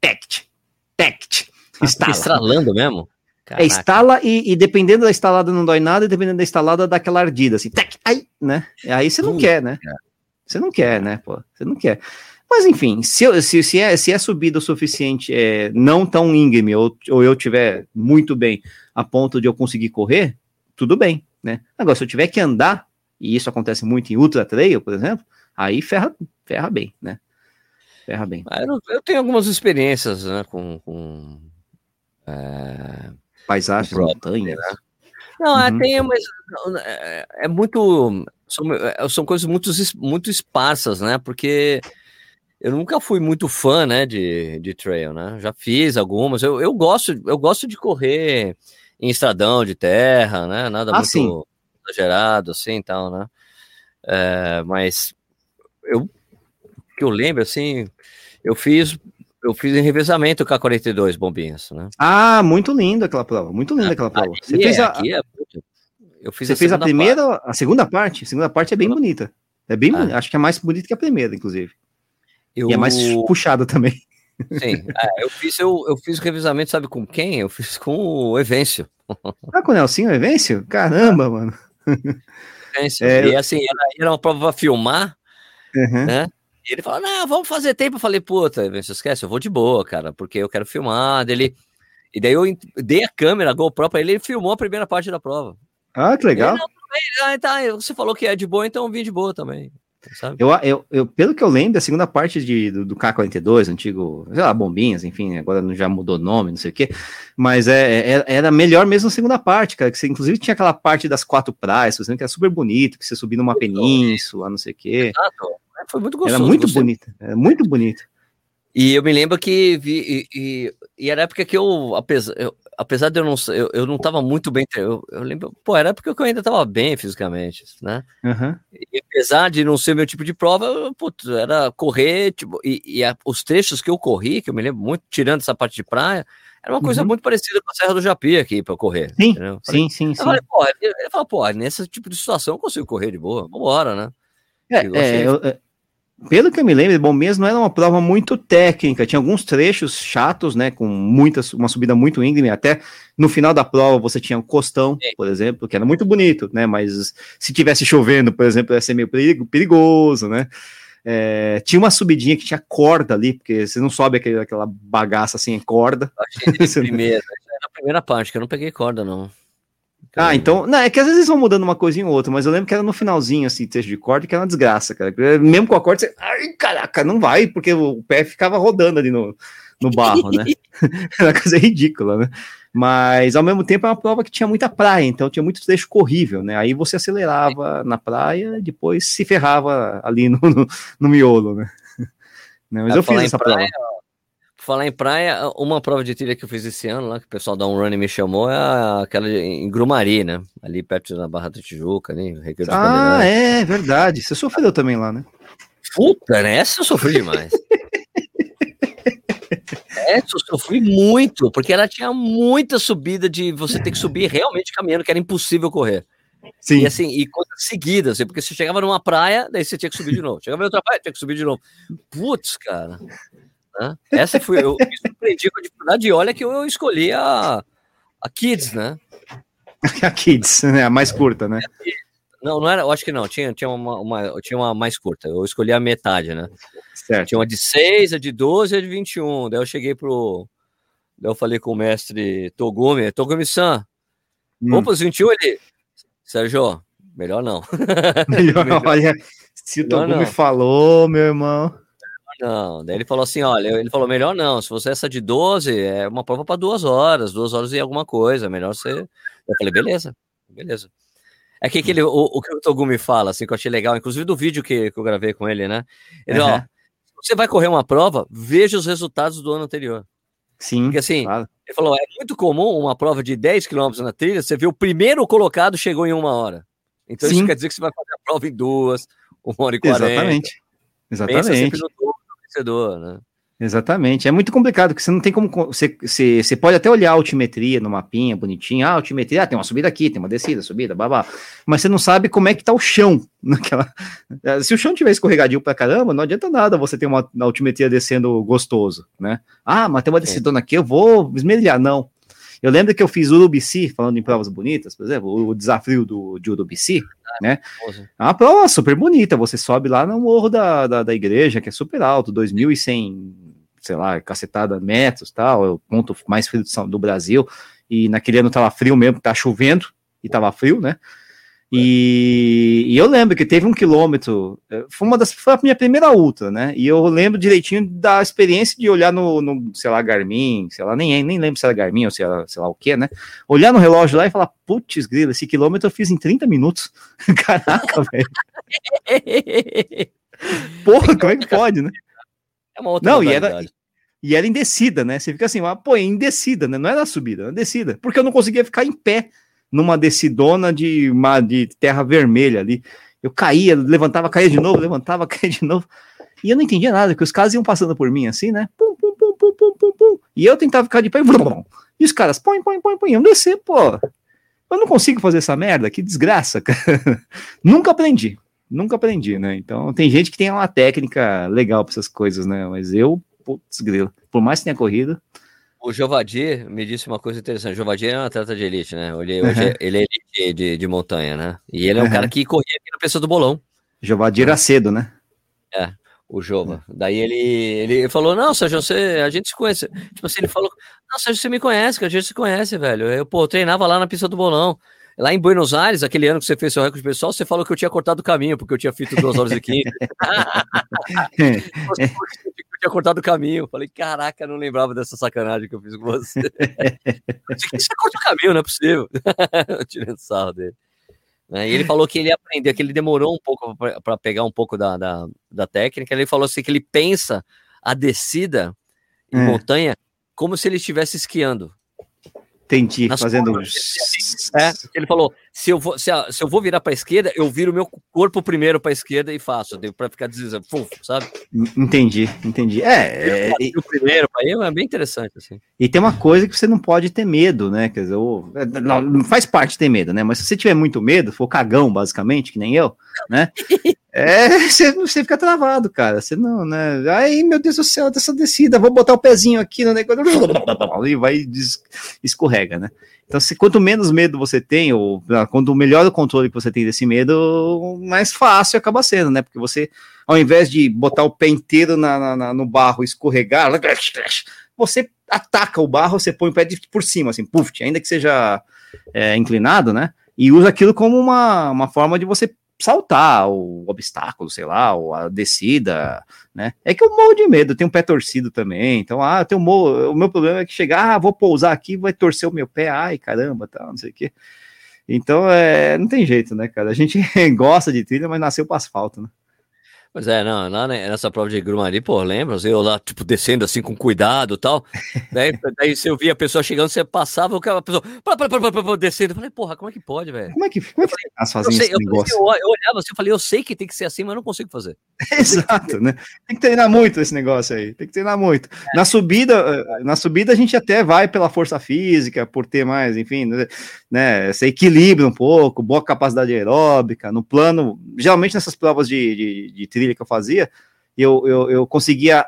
S1: tact, tact,
S2: ah, está estralando mesmo?
S1: Caraca. É, instala e, e, dependendo da instalada não dói nada, e dependendo da instalada dá aquela ardida, assim, tec, aí, né? Aí você não quer, né? Você não quer, né, pô? Você não quer. Mas enfim, se, se, se, é, se é subida o suficiente, é, não tão íngreme, ou, ou eu tiver muito bem a ponto de eu conseguir correr, tudo bem, né? Agora, se eu tiver que andar, e isso acontece muito em ultra trail, por exemplo, aí ferra, ferra bem, né? Ferra bem.
S2: Ah, eu, eu tenho algumas experiências, né, com, com
S1: é paisagens, montanhas. Né?
S2: Não, uhum. tem, mas é, muito. São, é, são coisas muito, muito esparsas, né? Porque eu nunca fui muito fã, né, de, de trail, né? Já fiz algumas. Eu, eu gosto, eu gosto de correr em estradão de terra, né? Nada ah, muito sim. exagerado, assim, tal, né? É, mas eu que eu lembro, assim, eu fiz eu fiz em revezamento com a 42 bombinhas, né?
S1: Ah, muito linda aquela prova, muito linda aquela prova.
S2: Você fez é, a, é,
S1: eu fiz Você a fez a primeira, parte. a segunda parte? A segunda parte é bem bonita. É bem, ah. acho que é mais bonita que a primeira, inclusive. Eu... E é mais puxada também.
S2: Sim, é, eu fiz eu, eu fiz o revisamento, sabe com quem? Eu fiz com o Evêncio.
S1: Ah, com o Nelsinho Evêncio? Caramba, mano.
S2: Evêncio. É, e assim, era, era uma prova pra filmar, uhum. né? E ele falou, não, vamos fazer tempo. Eu falei, puta, Evêncio, esquece, eu vou de boa, cara, porque eu quero filmar. Dele... E daí eu dei a câmera, a GoPro pra ele, ele filmou a primeira parte da prova.
S1: Ah, que legal. Ele,
S2: não, ah, tá, você falou que é de boa, então eu vim de boa também.
S1: Sabe? Eu, eu, eu, pelo que eu lembro, a segunda parte de, do, do K-42, antigo, sei lá, bombinhas, enfim, agora já mudou nome, não sei o quê, mas é, é, era melhor mesmo a segunda parte, cara, que você inclusive tinha aquela parte das quatro praias, que era super bonito, que você subia numa península, não sei o quê. Exato. É, foi muito gostoso. Era muito você... bonito, era muito bonito.
S2: E eu me lembro que vi, e, e, e era a época que eu, apesar, eu, apesar de eu não eu, eu não estava muito bem, eu, eu lembro, pô, era porque eu ainda estava bem fisicamente, né? Uhum. E apesar de não ser meu tipo de prova, eu, putz, era correr, tipo, e, e a, os trechos que eu corri, que eu me lembro muito, tirando essa parte de praia, era uma coisa uhum. muito parecida com a Serra do Japi aqui para correr.
S1: Sim, falei, sim, sim.
S2: Eu falei, pô, ele, ele falou, pô, nesse tipo de situação eu consigo correr de boa, vambora, né?
S1: É, é eu, é, pelo que eu me lembro, bom mesmo era uma prova muito técnica, tinha alguns trechos chatos, né, com muitas, uma subida muito íngreme, até no final da prova você tinha o um costão, por exemplo, que era muito bonito, né, mas se tivesse chovendo, por exemplo, ia ser meio perigo, perigoso, né, é, tinha uma subidinha que tinha corda ali, porque você não sobe aquele, aquela bagaça assim, corda.
S2: Eu achei [laughs] primeira, na primeira parte, que eu não peguei corda, não.
S1: Ah, então. Não, é que às vezes vão mudando uma coisinha ou outra, mas eu lembro que era no finalzinho, assim, texto de corda, que era uma desgraça, cara. Mesmo com a corda, você. Ai, caraca, não vai, porque o pé ficava rodando ali no, no barro, né? [laughs] [laughs] era uma coisa ridícula, né? Mas ao mesmo tempo é uma prova que tinha muita praia, então tinha muito trecho corrível, né? Aí você acelerava na praia e depois se ferrava ali no, no, no miolo, né? [laughs]
S2: Mas eu fiz essa praia, prova. Falar em praia, uma prova de trilha que eu fiz esse ano, lá que o pessoal da Run me chamou, é aquela em Grumari, né? Ali perto da Barra da Tijuca, ali,
S1: Ah, é verdade. Você sofreu também lá, né?
S2: Puta, né? Essa eu sofri demais. [laughs] Essa eu sofri muito, porque ela tinha muita subida de você ter que subir realmente caminhando, que era impossível correr. Sim. E assim, e coisas seguidas, assim, porque você chegava numa praia, daí você tinha que subir de novo. Chegava em outra praia, tinha que subir de novo. Putz, cara. Né? Essa foi, eu me surpreendi com a dificuldade e olha que eu escolhi a, a Kids, né? [laughs]
S1: a Kids, né? A mais curta, né?
S2: Não, não era, eu acho que não, tinha, tinha, uma, uma, tinha uma mais curta, eu escolhi a metade, né? Certo. Tinha uma de 6, a de 12 e a de 21. Daí eu cheguei pro. Daí eu falei com o mestre Togumi, Togumi-san, hum. vamos pros 21 ele. Sérgio, melhor não. [laughs]
S1: melhor, melhor. olha, se o Togumi falou, meu irmão.
S2: Não, daí ele falou assim: olha, ele falou, melhor não, se você essa de 12, é uma prova para duas horas, duas horas e alguma coisa, melhor você. Eu falei, beleza, beleza. É que aquele, o, o que o Togumi fala, assim, que eu achei legal, inclusive do vídeo que, que eu gravei com ele, né? Ele, uhum. ó, você vai correr uma prova, veja os resultados do ano anterior.
S1: Sim.
S2: Porque assim, claro. ele falou, é muito comum uma prova de 10 km na trilha, você vê o primeiro colocado chegou em uma hora. Então Sim. isso quer dizer que você vai fazer a prova em duas, uma hora e quarenta.
S1: Exatamente. Exatamente.
S2: Vencedor, né?
S1: Exatamente. É muito complicado, porque você não tem como. Você, você, você pode até olhar a altimetria no mapinha bonitinho. Ah, altimetria, ah, tem uma subida aqui, tem uma descida, subida, babá. Mas você não sabe como é que tá o chão [laughs] naquela. Se o chão tiver escorregadio pra caramba, não adianta nada você ter uma altimetria descendo gostoso, né? Ah, mas tem uma descidona aqui, eu vou esmelhar. Não. Eu lembro que eu fiz Urubici, falando em provas bonitas, por exemplo, o desafio do, de Urubici, ah, né? É uma prova super bonita, você sobe lá no morro da, da, da igreja, que é super alto, 2.100, sei lá, cacetada metros, tal, é o ponto mais frio do Brasil, e naquele ano tava frio mesmo, tá chovendo, e tava frio, né? E, e, eu lembro que teve um quilômetro, é, foi uma das, foi a minha primeira ultra, né? E eu lembro direitinho da experiência de olhar no, no sei lá, Garmin, sei lá, nem, nem lembro se era Garmin ou se era, sei lá o que, né? Olhar no relógio lá e falar, putz, grila, esse quilômetro eu fiz em 30 minutos. [laughs] Caraca, velho. [laughs] Porra, como é que pode, né? É uma outra Não, e era, e era em descida, né? Você fica assim, mas, pô, é em descida, né? Não era subida, era descida. Porque eu não conseguia ficar em pé numa decidona de, uma, de terra vermelha ali. Eu caía, levantava, caía de novo, levantava, [laughs] caía de novo. E eu não entendia nada, que os caras iam passando por mim assim, né? Pum, pum, pum, pum, pum, pum, pum. E eu tentava ficar de pé e os caras, põe, põe, põe, põe, eu descer, pô. Eu não consigo fazer essa merda, que desgraça, [laughs] cara. Nunca aprendi, nunca aprendi, né? Então tem gente que tem uma técnica legal para essas coisas, né? Mas eu, putz, grilo, por mais que tenha corrido.
S2: O Jovadir me disse uma coisa interessante. O Jovadir é um atleta de elite, né? Ele, uhum. é, ele é elite de, de, montanha, né? E ele é um uhum. cara que corria aqui na pessoa do bolão.
S1: Jovadir era cedo, né?
S2: É o Jova. É. Daí ele, ele falou: Não, Sérgio, você, a gente se conhece. Tipo assim, ele falou: Não, Sérgio, você me conhece, que a gente se conhece, velho. Eu, pô, eu treinava lá na pista do bolão. Lá em Buenos Aires, aquele ano que você fez seu recorde pessoal, você falou que eu tinha cortado o caminho, porque eu tinha feito duas horas e quinze. [laughs] eu tinha cortado o caminho. Falei, caraca, não lembrava dessa sacanagem que eu fiz com você. [laughs] você corta o caminho, não é possível. [laughs] Tirando sarro dele. Né? E ele falou que ele aprendeu, que ele demorou um pouco para pegar um pouco da, da, da, técnica. Ele falou assim que ele pensa a descida em é. montanha como se ele estivesse esquiando.
S1: Entendi, fazendo.
S2: É, ele falou: se eu vou, se, a, se eu vou virar para a esquerda, eu viro meu corpo primeiro para a esquerda e faço, para ficar deslizando, sabe?
S1: Entendi, entendi. É, é
S2: o primeiro aí é bem interessante assim.
S1: E tem uma coisa que você não pode ter medo, né? Quer dizer, é, não, não faz parte ter medo, né? Mas se você tiver muito medo, for cagão basicamente, que nem eu, né? É, [laughs] você, você fica travado, cara. Você não, né? Aí, meu Deus do céu, dessa descida, vou botar o pezinho aqui no negócio [laughs] e vai escorrega, né? Então, se, quanto menos medo você tem, ou quanto melhor o controle que você tem desse medo, mais fácil acaba sendo, né? Porque você, ao invés de botar o pé inteiro na, na, no barro e escorregar, [laughs] você ataca o barro, você põe o pé de, por cima, assim, puf, ainda que seja é, inclinado, né? E usa aquilo como uma, uma forma de você saltar o obstáculo, sei lá, ou a descida, né? É que eu morro de medo, eu tenho um pé torcido também, então, ah, eu morro, o meu problema é que chegar, ah, vou pousar aqui, vai torcer o meu pé, ai, caramba, tá, não sei o quê. Então, é, não tem jeito, né, cara? A gente [laughs] gosta de trilha, mas nasceu para asfalto, né?
S2: Pois é, não, lá nessa prova de Grumari, pô, lembra? Eu lá, tipo, descendo assim com cuidado e tal. [laughs] daí, daí você via a pessoa chegando, você passava, o cara, a pessoa, pá, pá, pá, pá, descendo. Eu falei, porra, como é que pode, velho?
S1: Como é que, como é que
S2: as fazem esse negócio? Eu, eu, olhava assim, eu falei, eu sei que tem que ser assim, mas eu não consigo fazer. [laughs]
S1: Exato, né? Tem que treinar muito esse negócio aí, tem que treinar muito. É. Na subida, eh, na subida a gente até vai pela força física, por ter mais, enfim, né, né esse equilíbrio um pouco, boa capacidade aeróbica, no plano, geralmente nessas provas de, de, de trilha que eu fazia, eu, eu, eu conseguia,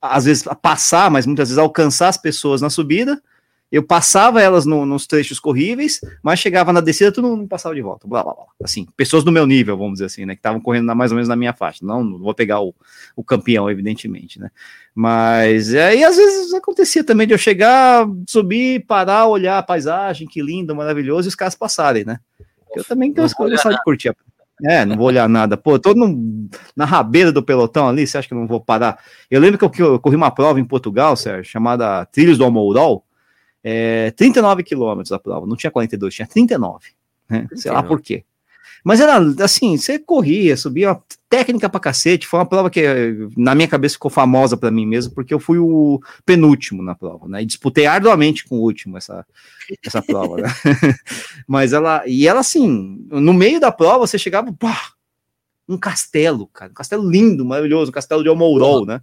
S1: às vezes, passar, mas muitas vezes alcançar as pessoas na subida, eu passava elas no, nos trechos corríveis, mas chegava na descida, tudo não passava de volta. Blá, blá, blá. Assim, pessoas do meu nível, vamos dizer assim, né? Que estavam correndo na, mais ou menos na minha faixa. Não, não vou pegar o, o campeão, evidentemente, né? Mas aí às vezes acontecia também de eu chegar, subir, parar, olhar a paisagem, que lindo, maravilhoso, e os caras passarem, né? Eu também tenho as coisas de curtir a é, não vou olhar nada. Pô, tô no, na rabeira do pelotão ali, você acha que eu não vou parar? Eu lembro que eu, que eu corri uma prova em Portugal, Sérgio, chamada Trilhos do Almourol, é, 39 quilômetros a prova, não tinha 42, tinha 39, né? Sei lá por quê. Mas era assim, você corria, subia técnica pra cacete. Foi uma prova que na minha cabeça ficou famosa para mim mesmo, porque eu fui o penúltimo na prova, né? E disputei arduamente com o último essa, essa prova, né? [laughs] Mas ela, e ela assim, no meio da prova você chegava, pá, um castelo, cara, um castelo lindo, maravilhoso, um castelo de Almourol, né?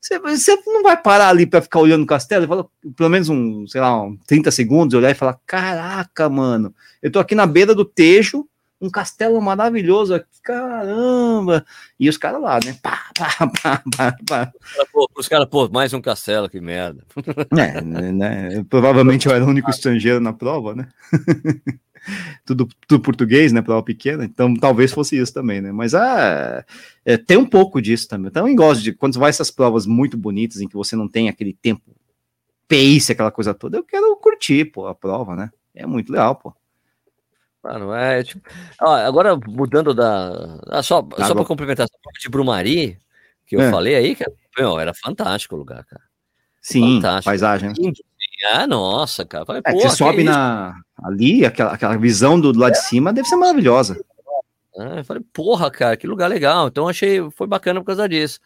S1: Você, você não vai parar ali para ficar olhando o castelo e falar, pelo menos um, sei lá, um 30 segundos, olhar e falar: caraca, mano, eu tô aqui na beira do Tejo, um castelo maravilhoso aqui, caramba! E os caras lá, né? Pá, pá, pá, pá,
S2: pá. Os caras, pô, mais um castelo, que merda.
S1: É, né, né? Provavelmente eu era o único estrangeiro na prova, né? [laughs] tudo, tudo português, né? Prova pequena, então talvez fosse isso também, né? Mas ah, é, tem um pouco disso também. Então eu gosto de quando vai essas provas muito bonitas em que você não tem aquele tempo pace, aquela coisa toda, eu quero curtir, pô, a prova, né? É muito legal, pô.
S2: Mano, é tipo. Ó, agora mudando da. Ah, só ah, só para complementar essa prova de Brumari, que eu é. falei aí, cara, meu, era fantástico o lugar, cara.
S1: Sim, fantástico. paisagem.
S2: Ah, nossa, cara.
S1: Falei, é, você sobe é na, ali, aquela, aquela visão do, do lado de cima deve ser maravilhosa.
S2: Ah, eu falei, porra, cara, que lugar legal. Então achei, foi bacana por causa disso.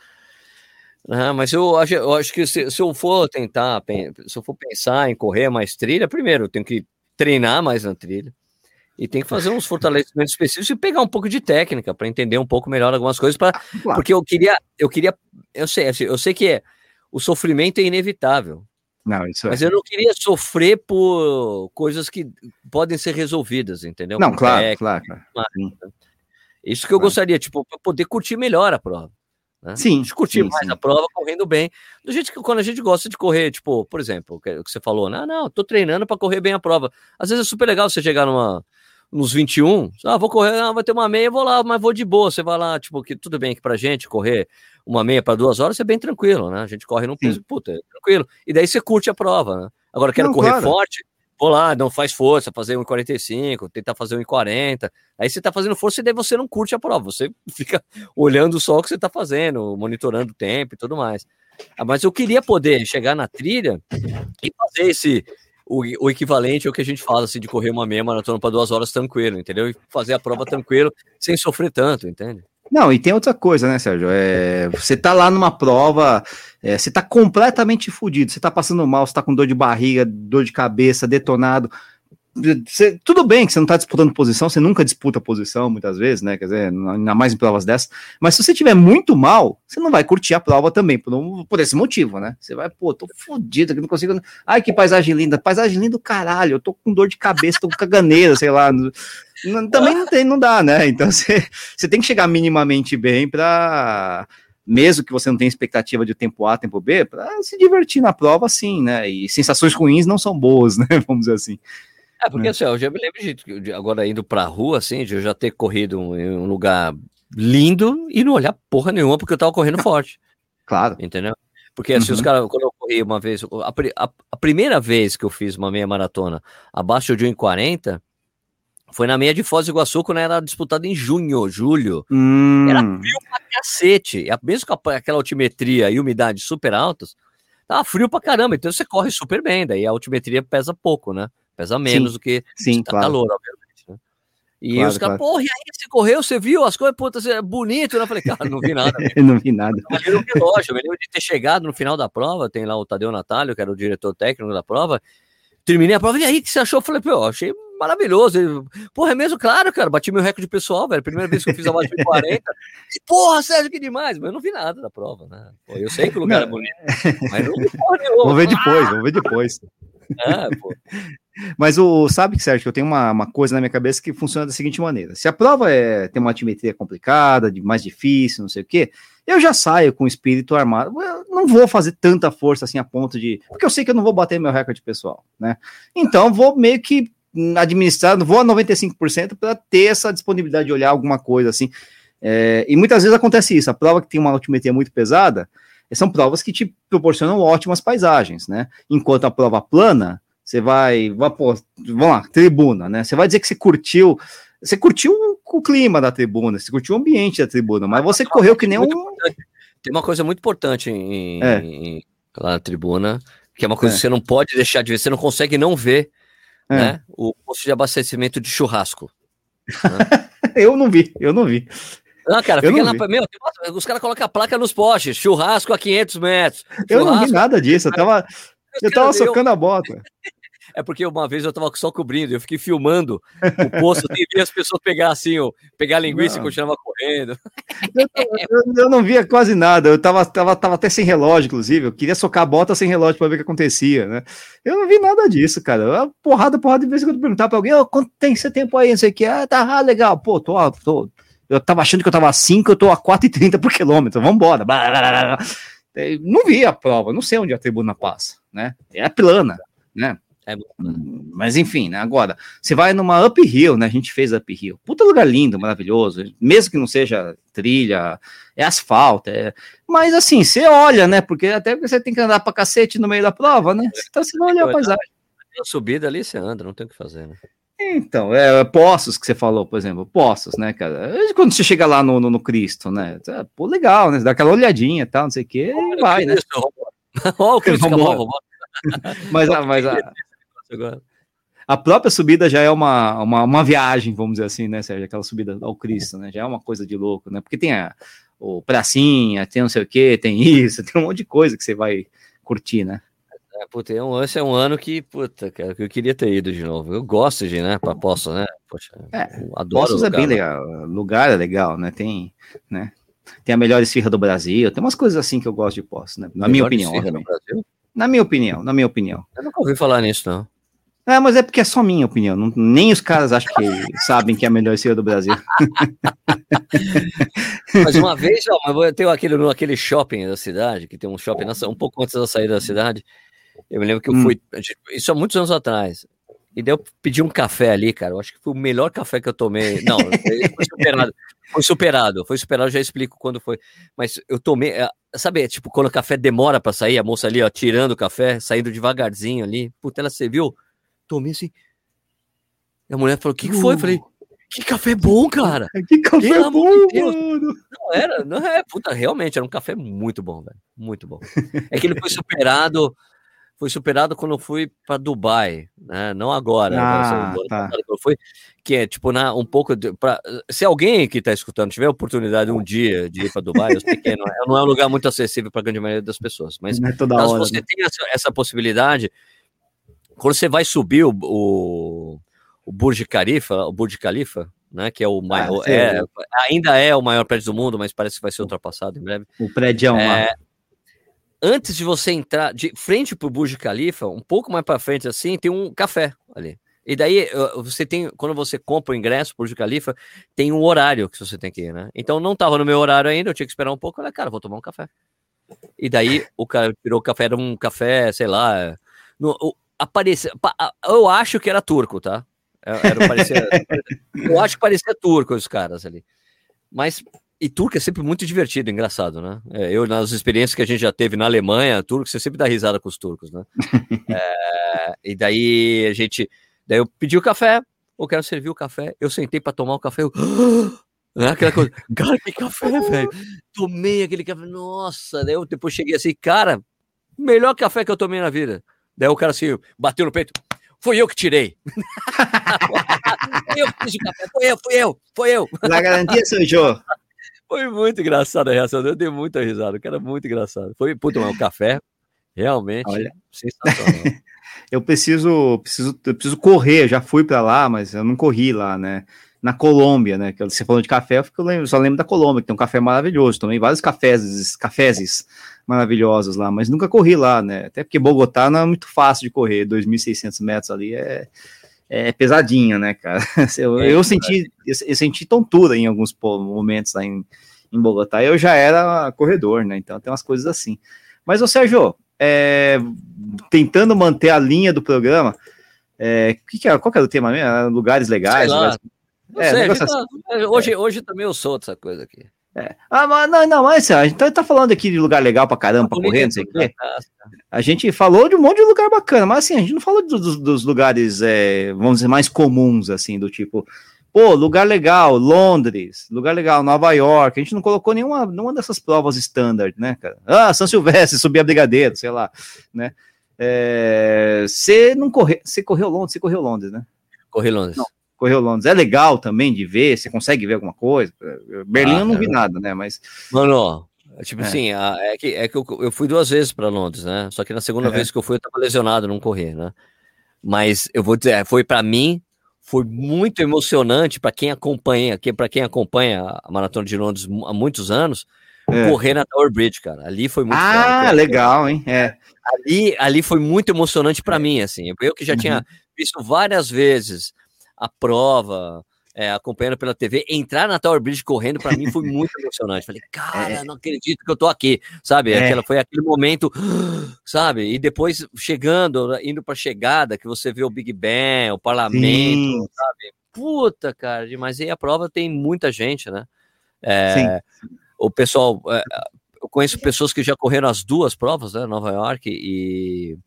S2: Ah, mas eu acho, eu acho que se, se, eu for tentar, se eu for pensar em correr mais trilha, primeiro eu tenho que treinar mais na trilha e tem que fazer uns fortalecimentos específicos e pegar um pouco de técnica para entender um pouco melhor algumas coisas, para claro. porque eu queria, eu queria, eu sei, assim, eu sei que é, o sofrimento é inevitável.
S1: Não, isso
S2: mas é. eu não queria sofrer por coisas que podem ser resolvidas, entendeu?
S1: Não, claro, claro, claro.
S2: Isso que eu claro. gostaria, tipo, para poder curtir melhor a prova. Né?
S1: Sim.
S2: Curtir
S1: sim,
S2: mais
S1: sim.
S2: a prova correndo bem. Do jeito que quando a gente gosta de correr, tipo, por exemplo, o que, você falou, não, não, tô treinando para correr bem a prova. Às vezes é super legal você chegar numa nos 21, ah, vou correr, ah, vai ter uma meia, vou lá, mas vou de boa. Você vai lá, tipo, que tudo bem que pra gente correr uma meia para duas horas é bem tranquilo, né? A gente corre num peso, puta, é tranquilo. E daí você curte a prova, né? Agora, quero não, correr claro. forte, vou lá, não faz força, fazer 1,45, tentar fazer 1,40. Aí você tá fazendo força e daí você não curte a prova, você [laughs] fica olhando só o que você tá fazendo, monitorando o tempo e tudo mais. Ah, mas eu queria poder chegar na trilha e fazer esse o, o equivalente ao que a gente fala assim, de correr uma meia maratona para duas horas tranquilo, entendeu? E fazer a prova tranquilo, sem sofrer tanto, entende?
S1: Não, e tem outra coisa, né, Sérgio? É, você tá lá numa prova, é, você tá completamente fodido, você tá passando mal, você tá com dor de barriga, dor de cabeça, detonado. Você, tudo bem que você não está disputando posição, você nunca disputa posição muitas vezes, né? Quer dizer, ainda mais em provas dessas. Mas se você tiver muito mal, você não vai curtir a prova também, por, por esse motivo, né? Você vai, pô, tô fodido não consigo. Ai, que paisagem linda, paisagem linda do caralho, eu tô com dor de cabeça, tô com caganeira, sei lá. Também não tem, não dá, né? Então [laughs] você, você tem que chegar minimamente bem para mesmo que você não tenha expectativa de tempo A, tempo B, para se divertir na prova, sim, né? E sensações ruins não são boas, [laughs] né? Vamos dizer assim.
S2: É, porque é. assim, eu já me lembro de, de agora indo pra rua, assim, de eu já ter corrido em um lugar lindo e não olhar porra nenhuma, porque eu tava correndo [laughs] forte.
S1: Claro.
S2: Entendeu? Porque assim, uhum. os caras, quando eu corri uma vez, a, a, a, primeira vez que eu fiz uma meia maratona abaixo de 1,40 foi na meia de Foz do Iguaçu, quando era disputada em junho, julho.
S1: Hum.
S2: Era frio pra cacete. Mesmo com aquela altimetria e umidade super altas, tava frio pra caramba. Então você corre super bem, daí a altimetria pesa pouco, né? Pesa menos sim, do que
S1: sim, claro.
S2: calor, obviamente. Né? E claro, os caras, claro. porra, e aí você correu, você viu as coisas, puta, é bonito. Eu falei, cara, não vi nada. [laughs]
S1: não vi nada.
S2: Eu um relógio, eu me lembro de ter chegado no final da prova, tem lá o Tadeu Natalio, que era o diretor técnico da prova. Terminei a prova, e aí, o que você achou? Eu falei, pô, achei maravilhoso. Ele, porra, é mesmo? Claro, cara, bati meu recorde pessoal, velho. Primeira vez que eu fiz a de 40. E, porra, Sérgio, que demais. Mas eu não vi nada da prova, né? Pô, eu sei que o lugar não. é bonito, mas não vi porra
S1: nenhuma. Vamos ver depois, vamos ver depois. Ah, pô. Mas o sabe que Sérgio, eu tenho uma, uma coisa na minha cabeça que funciona da seguinte maneira: se a prova é tem uma altimetria complicada, de mais difícil, não sei o quê, eu já saio com o espírito armado. Eu não vou fazer tanta força assim a ponto de, porque eu sei que eu não vou bater meu recorde pessoal, né? Então vou meio que administrar, vou a 95% para ter essa disponibilidade de olhar alguma coisa assim. É, e muitas vezes acontece isso. A prova que tem uma altimetria muito pesada são provas que te proporcionam ótimas paisagens, né? Enquanto a prova plana você vai, vai pô, vamos lá, tribuna, né? Você vai dizer que você curtiu, você curtiu o clima da tribuna, você curtiu o ambiente da tribuna, mas você correu que nem um.
S2: Tem uma coisa muito importante em, é. em, lá na tribuna, que é uma coisa é. que você não pode deixar de ver, você não consegue não ver, é. né? O posto de abastecimento de churrasco.
S1: Né? [laughs] eu não vi, eu não vi.
S2: Não, cara, fica na, meu, os caras colocam a placa nos postes, churrasco a 500 metros.
S1: Eu não vi nada disso, eu tava, eu tava socando a bota. [laughs]
S2: É porque uma vez eu tava só cobrindo, eu fiquei filmando o poço e vi as pessoas pegar assim, ó, pegar a linguiça não. e continuava correndo.
S1: Eu, eu, eu, não via quase nada, eu tava, tava, tava até sem relógio, inclusive. Eu queria socar a bota sem relógio para ver o que acontecia, né? Eu não vi nada disso, cara. Porrada, porrada, de vez em quando perguntar pra alguém, oh, quanto tem esse tempo aí, não sei o que. Ah, tá ah, legal, pô, tô, tô. Eu tava achando que eu tava a 5, eu tô a 4,30 por quilômetro, vambora. É, não vi a prova, não sei onde a tribuna passa, né? É plana, né? É Mas enfim, né? Agora, você vai numa uphill, né? A gente fez uphill. Puta lugar lindo, maravilhoso. Mesmo que não seja trilha, é asfalto. É... Mas assim, você olha, né? Porque até você tem que andar pra cacete no meio da prova, né? Então você vai olhar a paisagem.
S2: A subida ali você anda, não tem o que fazer, né?
S1: Então, é, Poços que você falou, por exemplo, Poços, né, cara? Quando você chega lá no, no, no Cristo, né? É, pô, legal, né? Dá aquela olhadinha e tal, não sei o quê, e vai, né? [laughs]
S2: Olha o Cristo, [laughs]
S1: mas, a, mas a, a própria subida já é uma, uma, uma, viagem, vamos dizer assim, né, Sérgio? Aquela subida ao Cristo, né? Já é uma coisa de louco, né? Porque tem a, o pracinha, tem não sei o que, tem isso, [laughs] tem um monte de coisa que você vai curtir, né?
S2: É, puta, é um, esse é um ano que, puta, cara, que eu queria ter ido de novo. Eu gosto de, né, pra Poços, né?
S1: Poxa, é, adoro Poços é bem né? legal, lugar é legal, né? Tem, né? Tem a melhor esfirra do Brasil, tem umas coisas assim que eu gosto de Poços, né? Na minha opinião. Na minha opinião, na minha opinião.
S2: Eu nunca ouvi falar nisso, não.
S1: É, mas é porque é só minha opinião. Não, nem os caras acham que [laughs] sabem que é a melhor ceia do Brasil. [laughs]
S2: mas uma vez, ó, eu tenho aquele, aquele shopping da cidade, que tem um shopping um pouco antes da saída da cidade. Eu me lembro que eu hum. fui. Isso há muitos anos atrás. E daí eu pedi um café ali, cara. Eu acho que foi o melhor café que eu tomei. Não, [laughs] foi superado. Foi superado, foi superado, já explico quando foi. Mas eu tomei. É, sabe, tipo, quando o café demora para sair, a moça ali, ó, tirando o café, saindo devagarzinho ali. Puta, ela serviu tomei assim. E a mulher falou: O que, que foi? Eu falei: Que café bom, cara! [laughs]
S1: Que café Pelo bom, mano!
S2: Não era, não é, puta, realmente era um café muito bom, velho. Muito bom. É que ele foi superado. Foi superado quando eu fui para Dubai, né? Não agora. Ah, tá. Foi que é tipo na um pouco de, pra, se alguém que está escutando tiver oportunidade um dia de ir para Dubai, eu sei que não é, não é um lugar muito acessível para a grande maioria das pessoas, mas é caso hora, você né? tenha essa, essa possibilidade, quando você vai subir o, o, o Burj Khalifa, o Burj Khalifa, né, que é o maior, ah, é, ainda é o maior prédio do mundo, mas parece que vai ser ultrapassado em breve.
S1: O prédio é, lá.
S2: Antes de você entrar de frente para o Burj Khalifa, um pouco mais para frente assim, tem um café ali. E daí você tem, quando você compra o ingresso Burj Khalifa, tem um horário que você tem que ir, né? Então não estava no meu horário ainda, eu tinha que esperar um pouco, olha, cara, vou tomar um café. E daí o cara virou o café, era um café, sei lá, no, aparecia. Eu acho que era turco, tá? É, era, parecia, [laughs] eu acho que parecia turco os caras ali. Mas. E turco é sempre muito divertido, engraçado, né? É, eu, nas experiências que a gente já teve na Alemanha, turco, você sempre dá risada com os turcos, né? [laughs] é, e daí a gente. Daí eu pedi o café, eu quero servir o café. Eu sentei para tomar o café, eu. [gasps] Né? Aquela coisa, [laughs] cara, que café, velho. Tomei aquele café, nossa. Daí eu depois cheguei assim, cara, melhor café que eu tomei na vida. Daí o cara assim, bateu no peito. Fui eu que tirei. [laughs] eu que fiz o café. Foi eu, fui eu, foi eu.
S1: Na garantia, seu Jô.
S2: Foi muito engraçado a reação. Eu dei muita risada. O cara muito engraçado. Foi, puta, mas o café, realmente, Olha. sensacional. [laughs]
S1: eu preciso, preciso, eu preciso correr. Já fui para lá, mas eu não corri lá, né? Na Colômbia, né? Que você falou de café, eu, fico, eu só lembro da Colômbia, que tem um café maravilhoso. Tomei vários cafés, cafés maravilhosos lá, mas nunca corri lá, né? Até porque Bogotá não é muito fácil de correr, 2.600 metros ali é, é pesadinho, né, cara? [laughs] Eu, é, eu senti, eu, eu, senti tontura em alguns momentos lá em, em Bogotá, eu já era corredor, né? Então tem umas coisas assim. Mas, ô Sérgio, é, tentando manter a linha do programa, é, que que é, qual que era o tema mesmo? Lugares legais? Lugares...
S2: É, sei, tá, assim. hoje, hoje também eu sou dessa coisa aqui.
S1: É. Ah, mas não, não, mas a gente tá, tá falando aqui de lugar legal pra caramba, pra correr, não sei o quê. A gente falou de um monte de lugar bacana, mas assim, a gente não falou dos, dos lugares, é, vamos dizer, mais comuns, assim, do tipo, pô, lugar legal, Londres, lugar legal, Nova York. A gente não colocou nenhuma, nenhuma dessas provas standard, né, cara? Ah, São Silvestre, subir a Brigadeiro, sei lá, né? É, você não correu, você correu Londres, você correu Londres, né?
S2: Corri Londres. Não
S1: correu Londres. É legal também de ver, você consegue ver alguma coisa. Berlim ah, eu não vi nada, né? Mas.
S2: Mano, tipo é. assim, é que, é que eu, eu fui duas vezes para Londres, né? Só que na segunda é. vez que eu fui, eu tava lesionado, não correr, né? Mas eu vou dizer, foi para mim, foi muito emocionante para quem acompanha, que para quem acompanha a maratona de Londres há muitos anos, é. correr na Tower Bridge, cara. Ali foi muito
S1: Ah, legal, hein? É.
S2: Ali, ali foi muito emocionante para mim, assim. Eu que já uhum. tinha visto várias vezes a prova, é, acompanhando pela TV, entrar na Tower Bridge correndo, para mim foi [laughs] muito emocionante. Falei, cara, é. não acredito que eu tô aqui, sabe? É. Aquela, foi aquele momento, sabe? E depois chegando, indo pra chegada, que você vê o Big Ben, o parlamento, Sim. sabe? Puta, cara, mas aí a prova tem muita gente, né? É, o pessoal, é, eu conheço pessoas que já correram as duas provas, né? Nova York e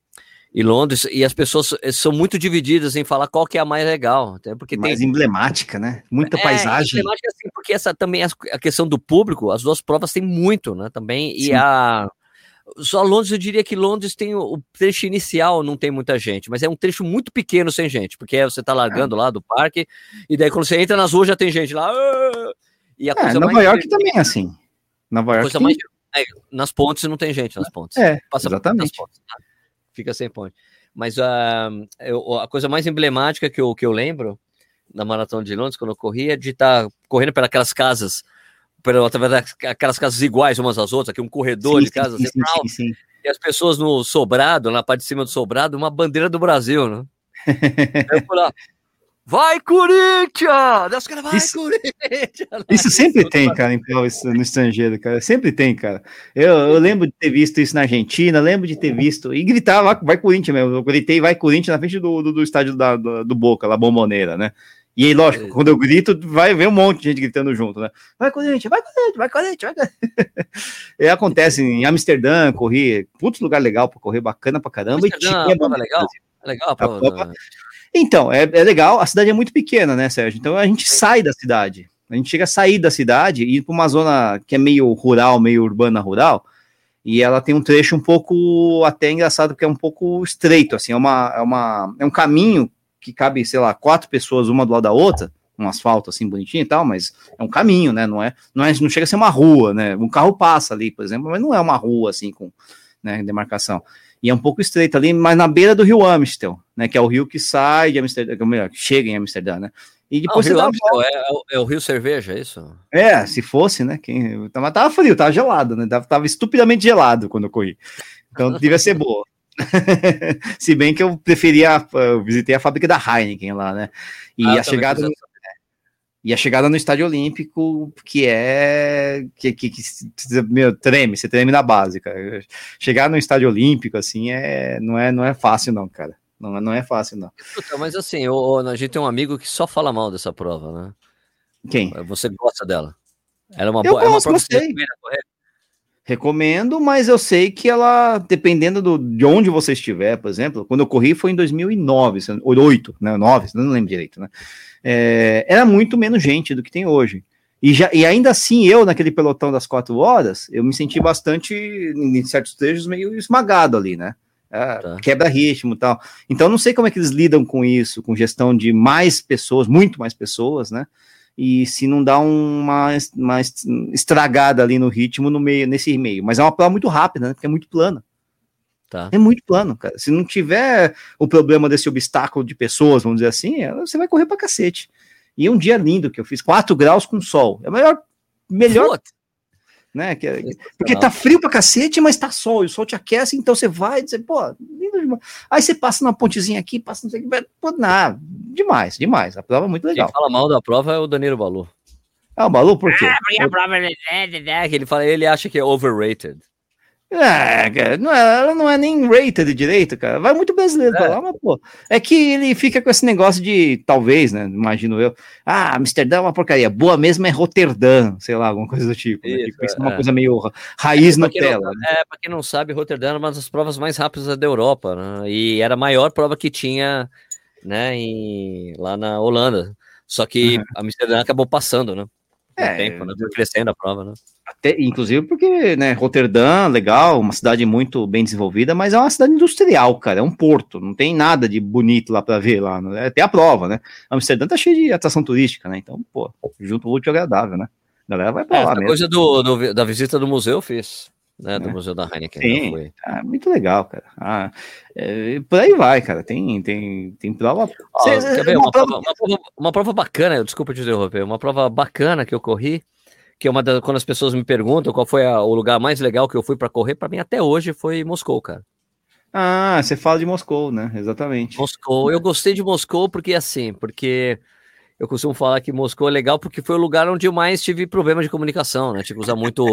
S2: e Londres, e as pessoas eh, são muito divididas em falar qual que é a mais legal, até porque
S1: mais tem... emblemática, né? Muita é, paisagem. Emblemática
S2: assim, porque essa também a questão do público, as duas provas têm muito, né? Também e a só Londres, eu diria que Londres tem o trecho inicial, não tem muita gente, mas é um trecho muito pequeno sem gente, porque você tá largando é. lá do parque, e daí quando você entra nas ruas já tem gente lá. Ah!
S1: E a é, Nova York também é assim.
S2: Nova York. Coisa tem... mais... É, nas pontes não tem gente nas pontes.
S1: É, Passa exatamente.
S2: Pontes, tá? Fica sem ponte. Mas eu, a coisa mais emblemática que eu, que eu lembro na Maratona de Londres, quando eu corria, é de estar tá correndo pelas casas, pela, através daquelas casas iguais umas às outras, aqui um corredor sim, de casas. Sim, sim, sim, E as pessoas no sobrado, na parte de cima do sobrado, uma bandeira do Brasil, né? [laughs] eu fui lá, Vai, Corinthians! Cara, vai,
S1: isso, Corinthians! [laughs] Isso sempre tem, cara, em prova no estrangeiro, cara. Sempre tem, cara. Eu, eu, lembro de ter visto isso na Argentina, lembro de ter visto. E gritava, vai Corinthians mesmo. Eu gritei, vai Corinthians na frente do, do, do estádio da, do, do Boca, lá, Bomboneira, né? E aí, lógico, quando eu grito, vai ver um monte de gente gritando junto, né? Vai Corinthians, vai Corinthians, vai Corinthians, vai Corinthians. E [laughs] acontece em Amsterdã, corri, putz lugar legal para correr, bacana pra caramba.
S2: Amsterdã, e tinha, é legal. É legal a prova. A prova,
S1: então, é, é, legal, a cidade é muito pequena, né, Sérgio? Então a gente sai da cidade. A gente chega a sair da cidade e ir para uma zona que é meio rural, meio urbana rural, e ela tem um trecho um pouco até engraçado, porque é um pouco estreito, assim, é, uma, é, uma, é um caminho que cabe, sei lá, quatro pessoas uma do lado da outra, um asfalto assim bonitinho e tal, mas é um caminho, né? Não é, não é, não chega a ser uma rua, né? Um carro passa ali, por exemplo, mas não é uma rua assim com, né, demarcação e é um pouco estreito ali, mas na beira do rio Amstel, né, que é o rio que sai de Amsterdã, é que chega em Amsterdã, né?
S2: E depois ah, o rio Amstel é, é, o rio cerveja, é isso?
S1: É, se fosse, né? Quem, tava, tava frio, tava gelado, né? Tava, tava estupidamente gelado quando eu corri. Então devia ser boa. [laughs] se bem que eu preferia, eu visitei a fábrica da Heineken lá, né? E ah, a chegada e a chegada no estádio olímpico, que é. que, que, que meu, treme, você treme na base, cara. Chegar no estádio olímpico, assim, é, não, é, não é fácil, não, cara. Não, não é fácil, não.
S2: mas assim, a gente tem um amigo que só fala mal dessa prova, né?
S1: Quem?
S2: Você gosta dela? Era uma
S1: eu boa. Gosto, é uma que Recomendo, mas eu sei que ela, dependendo do, de onde você estiver, por exemplo, quando eu corri foi em 2009, 2008, né, 9, não lembro direito, né? É, era muito menos gente do que tem hoje. E, já, e ainda assim, eu, naquele pelotão das quatro horas, eu me senti bastante, em certos trechos, meio esmagado ali, né? É, tá. Quebra ritmo e tal. Então, não sei como é que eles lidam com isso, com gestão de mais pessoas, muito mais pessoas, né? e se não dá uma, uma estragada ali no ritmo no meio, nesse meio. Mas é uma prova muito rápida, né? Porque é muito plana. Tá. É muito plano, cara. Se não tiver o problema desse obstáculo de pessoas, vamos dizer assim, é, você vai correr pra cacete. E um dia lindo que eu fiz, 4 graus com sol. É melhor. Melhor. Né? Que, é, porque tá frio pra cacete, mas tá sol, e o sol te aquece, então você vai dizer, pô, lindo demais. Aí você passa numa pontezinha aqui, passa não sei o que, pô, nada, demais, demais. A prova é muito legal.
S2: Quem fala mal da prova é o Danilo Balu.
S1: Ah, o Balu, por quê? Ah,
S2: porque a prova é... ele, fala, ele acha que é overrated.
S1: É, cara, não é, ela não é nem rated direito, cara. Vai muito brasileiro é. pra lá, mas, pô. É que ele fica com esse negócio de, talvez, né? Imagino eu. Ah, Amsterdã é uma porcaria. Boa mesmo é Roterdã, sei lá, alguma coisa do tipo. Né? Isso, né? é uma coisa meio raiz é, na tela.
S2: Não, né? É, pra quem não sabe, Roterdã era uma das provas mais rápidas da Europa, né? E era a maior prova que tinha, né, em, lá na Holanda. Só que uhum. Amsterdã acabou passando, né? É, tempo, né? crescendo a prova, né?
S1: Até, inclusive porque, né, Roterdã, legal, uma cidade muito bem desenvolvida, mas é uma cidade industrial, cara, é um porto, não tem nada de bonito lá para ver lá, né? tem a prova, né? Amsterdã tá cheio de atração turística, né? Então, pô, junto o útil agradável, né? A galera vai pra é, lá
S2: mesmo. coisa do, do, da visita do museu eu fiz né, do é. Museu da Heineken.
S1: Sim, foi. Ah, muito legal, cara. Ah, é, por aí vai, cara. Tem, tem, tem prova.
S2: Cê, ver, uma, uma, prova, uma, prova, uma, prova, bacana, desculpa te interromper, uma prova bacana que eu corri, que é uma das, quando as pessoas me perguntam qual foi a, o lugar mais legal que eu fui para correr, para mim até hoje foi Moscou, cara.
S1: Ah, você fala de Moscou, né? Exatamente.
S2: Moscou. Eu gostei de Moscou porque assim, porque eu costumo falar que Moscou é legal porque foi o lugar onde eu mais tive problemas de comunicação, né? Tive que usar muito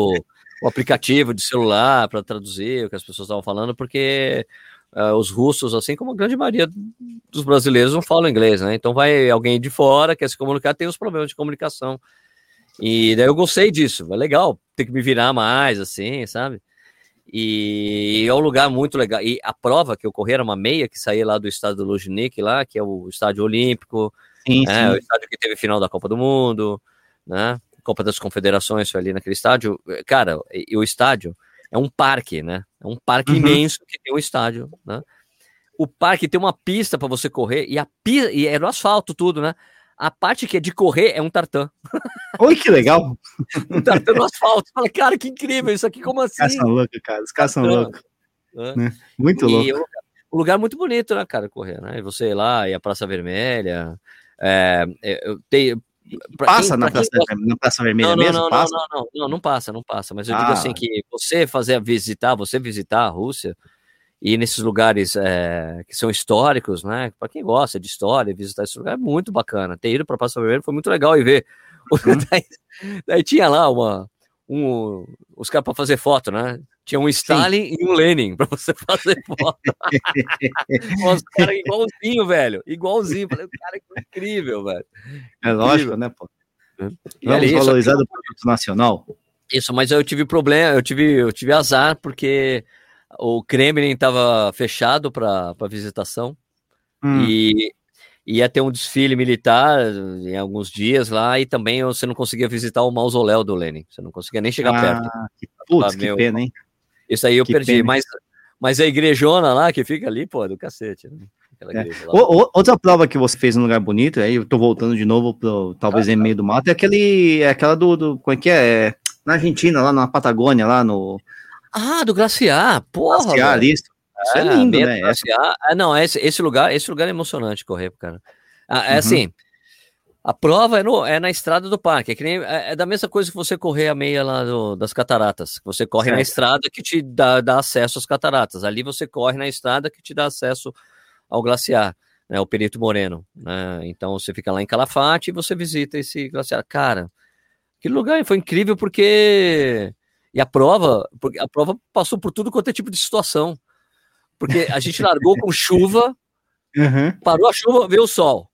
S2: o aplicativo de celular para traduzir o que as pessoas estavam falando, porque uh, os russos, assim como a grande maioria dos brasileiros, não falam inglês, né? Então vai alguém de fora, quer se comunicar, tem os problemas de comunicação. E daí eu gostei disso, é legal, tem que me virar mais, assim, sabe? E é um lugar muito legal. E a prova que eu corri era uma meia que saía lá do estádio do Luzhniki, lá, que é o estádio olímpico, sim, é, sim. o estádio que teve final da Copa do Mundo, né? Copa das Confederações foi ali naquele estádio. Cara, e o estádio é um parque, né? É um parque uhum. imenso que tem um estádio, né? O parque tem uma pista para você correr e a pista, e era o asfalto tudo, né? A parte que é de correr é um tartan. [laughs]
S1: Oi, que legal!
S2: um tartan no asfalto. Fala, cara, que incrível isso aqui, como assim? Os caras
S1: são loucos, cara. Os caras são loucos. Né? Muito louco. E
S2: um lugar muito bonito, né, cara, correr, né? E você ir lá, e a Praça Vermelha. É, eu tenho,
S1: passa quem, na, praça, gosta... na, praça, Vermelha
S2: não,
S1: mesmo?
S2: Não,
S1: passa?
S2: não, não, não, não, passa, não passa. Mas eu ah. digo assim que você fazer visitar, você visitar a Rússia e nesses lugares é, que são históricos, né? Para quem gosta de história, visitar esse lugar é muito bacana. Ter ido para a Praça Vermelha foi muito legal e ver. Uhum. [laughs] daí, daí, tinha lá uma, um, os caras para fazer foto, né? Tinha um Stalin Sim. e um Lenin para você [laughs] fazer foto. Os caras igualzinho, velho. Igualzinho. Falei, cara, que incrível, velho.
S1: É lógico, né, pô? Vamos ali, valorizar o produto nacional.
S2: Isso, mas eu tive problema, eu tive, eu tive azar, porque o Kremlin estava fechado para visitação. Hum. E ia ter um desfile militar em alguns dias lá e também você não conseguia visitar o mausoléu do Lenin. Você não conseguia nem chegar ah, perto.
S1: Que, putz, que meu, pena, hein?
S2: Isso aí eu que perdi, mas, mas a igrejona lá que fica ali, pô, é do cacete, né?
S1: É. O, outra prova que você fez num lugar bonito, aí eu tô voltando de novo pro talvez ah, em meio do mato, é aquele, é aquela do, do como é que é? é? Na Argentina, lá na Patagônia, lá no.
S2: Ah, do Glaciar, porra. Glaciar,
S1: isso. Isso é, é lindo, né?
S2: Glaciar. Ah, não, esse, esse lugar, esse lugar é emocionante correr, cara. Ah, é uhum. assim, a prova é, no, é na estrada do parque, é, que nem, é, é da mesma coisa que você correr a meia lá do, das cataratas. Você corre certo. na estrada que te dá, dá, acesso às cataratas. Ali você corre na estrada que te dá acesso ao glaciar, né, o Perito Moreno. Né? Então você fica lá em Calafate e você visita esse glaciar. Cara, que lugar foi incrível porque. E a prova, porque a prova passou por tudo quanto é tipo de situação. Porque a gente largou com chuva, [laughs] uhum. parou a chuva, veio o sol.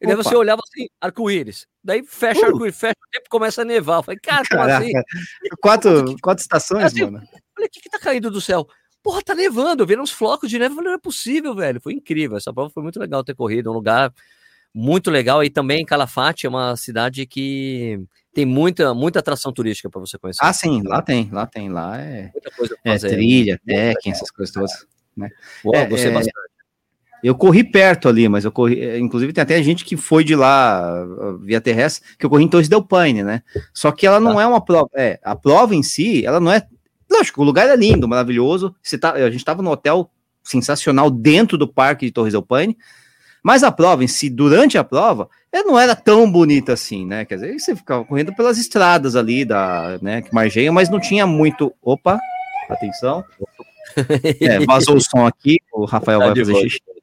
S2: E daí Opa. você olhava assim, arco-íris. Daí fecha uh. arco-íris, fecha o tempo começa a nevar. Eu falei, cara, como assim? [laughs]
S1: Quatro, que, quatro estações, assim, mano.
S2: Falei, o que, que tá caindo do céu? Porra, tá nevando, eu vi uns flocos de neve. Eu falei, não é possível, velho. Foi incrível. Essa prova foi muito legal ter corrido. Um lugar muito legal. E também Calafate é uma cidade que tem muita, muita atração turística para você conhecer.
S1: Ah, sim, lá tem, lá tem. Lá é, muita coisa é trilha, trekking, essas coisas todas. Né? Uou, é, gostei é, bastante. Eu corri perto ali, mas eu corri. É, inclusive, tem até gente que foi de lá via terrestre, que eu corri em Torres del Paine, né? Só que ela não tá. é uma prova. É, a prova em si, ela não é. Lógico, o lugar é lindo, maravilhoso. Você tá, a gente estava no hotel sensacional dentro do parque de Torres del Paine. Mas a prova em si, durante a prova, ela não era tão bonita assim, né? Quer dizer, você ficava correndo pelas estradas ali da, né, que margeiam, mas não tinha muito. Opa, atenção. [laughs] É, vazou o som aqui, o Rafael tá vai fazer xixi.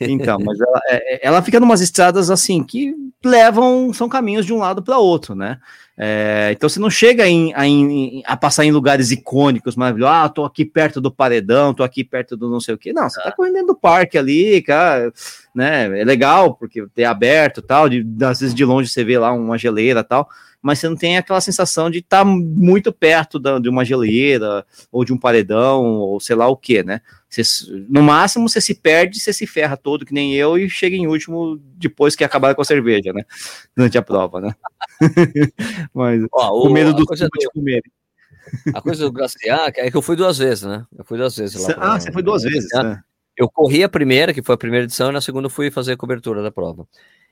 S1: Então, mas ela, é, é, ela fica numas estradas assim que levam, são caminhos de um lado para outro, né? É, então você não chega em, a, em, a, passar em lugares icônicos, maravilhosos. Ah, tô aqui perto do paredão, tô aqui perto do não sei o que. Não, você tá correndo dentro do parque ali, cara, né? É legal porque é aberto tal. De, às vezes de longe você vê lá uma geleira tal mas você não tem aquela sensação de estar tá muito perto da, de uma geleira, ou de um paredão, ou sei lá o que, né? Você, no máximo você se perde, você se ferra todo, que nem eu, e chega em último depois que acabar com a cerveja, né? [laughs] Durante a prova, né? [laughs] mas Ó, com medo do, do... de comer. [laughs]
S2: A coisa do Graciac é que eu fui duas vezes, né? Eu fui duas vezes lá.
S1: Ah, você foi duas vezes, né?
S2: Eu corri a primeira, que foi a primeira edição, e na segunda fui fazer a cobertura da prova.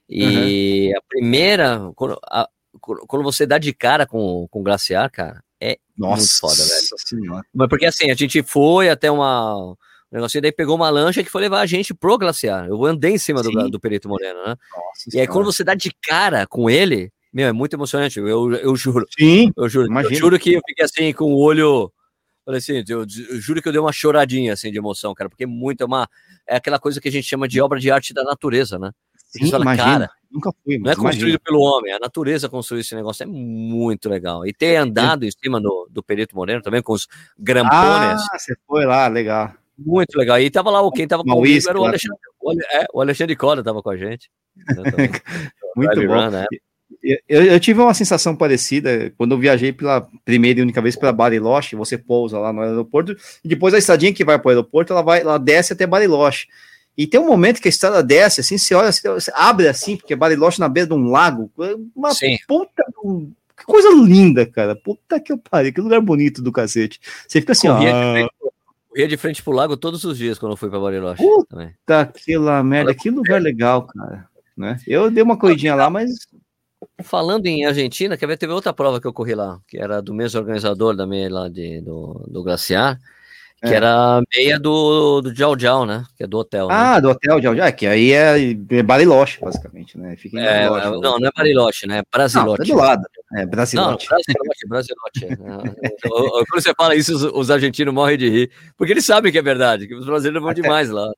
S2: E uhum. a primeira, a, quando você dá de cara com, com o glaciar, cara, Nossa foda, velho. Senhora. Mas porque assim, a gente foi até uma. Um negocinho, daí pegou uma lancha que foi levar a gente pro glaciar. Eu andei em cima do, do Perito Moreno, né? Nossa e aí, quando você dá de cara com ele, meu, é muito emocionante. Eu, eu juro.
S1: Sim,
S2: eu juro. Imagino. Eu juro que eu fiquei assim, com o olho. Falei assim, eu, eu, juro que eu dei uma choradinha assim de emoção, cara, porque muito é uma. É aquela coisa que a gente chama de obra de arte da natureza, né?
S1: Sim, fala, cara, nunca fui.
S2: Não é construído imagina. pelo homem, a natureza construiu esse negócio, é muito legal. E ter andado em cima do, do Perito Moreno também, com os grampones.
S1: Ah, você foi lá, legal.
S2: Muito legal. E tava lá, quem tava com era o Alexandre, o, é, o Alexandre Cola tava com a gente. [laughs]
S1: muito bom. Run, né? Eu, eu, tive uma sensação parecida quando eu viajei pela primeira e única vez para Bariloche. Você pousa lá no aeroporto e depois a estradinha que vai para o aeroporto ela vai, ela desce até Bariloche. E tem um momento que a estrada desce, assim, você olha, você abre assim, porque Bariloche na beira de um lago, uma Sim. puta, que coisa linda, cara, puta que eu parei, que lugar bonito do cacete. Você fica assim,
S2: corria ó... De corria de frente pro lago todos os dias quando eu fui pra Bariloche.
S1: Puta também. que lá merda, que lugar legal, cara. né? Eu dei uma corridinha lá, mas
S2: Falando em Argentina, quer ver, teve outra prova que eu corri lá, que era do mesmo organizador da meia lá de, do, do Glaciar, que é. era meia do, do Jau Jau, né? Que é do hotel.
S1: Né? Ah,
S2: né?
S1: do hotel Jau Jau, é, que aí é, é Bariloche, basicamente, né?
S2: Fica em é, Bariloche, não, não é Bariloche, né? É Brasilote.
S1: Não, é do lado. É Brasilote.
S2: Não, Brasilote, Brasilote. É. Quando você fala isso, os, os, argentinos morrem de rir, porque eles sabem que é verdade, que os brasileiros vão Até... demais lá.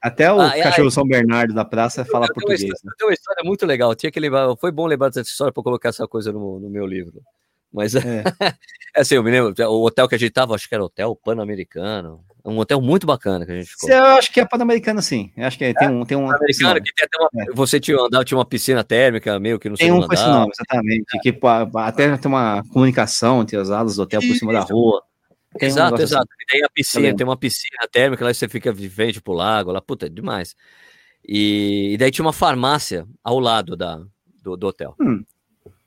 S1: Até o ah, cachorro São Bernardo da praça fala eu português. Tenho uma,
S2: história, né? uma história muito legal. Tinha que lembrar, foi bom lembrar dessa história para colocar essa coisa no, no meu livro. Mas é. [laughs] é assim, eu me lembro, o hotel que a gente tava, acho que era hotel Pan-Americano. Um hotel muito bacana que a gente ficou.
S1: Eu acho que é Pan-Americano, sim. Eu acho que é, tem um. Tem um
S2: Pan-Americano, que tem até uma, é. você tinha, andava, tinha uma piscina térmica, meio que no
S1: Tem um com esse nome, exatamente. É. Que até tem uma comunicação entre as alas do hotel por cima da rua.
S2: Tem exato, um exato. Assim. E tem a piscina, tem uma piscina térmica, lá você fica de frente pro lago, lá, puta, é demais. E, e daí tinha uma farmácia ao lado da, do, do hotel. Hum.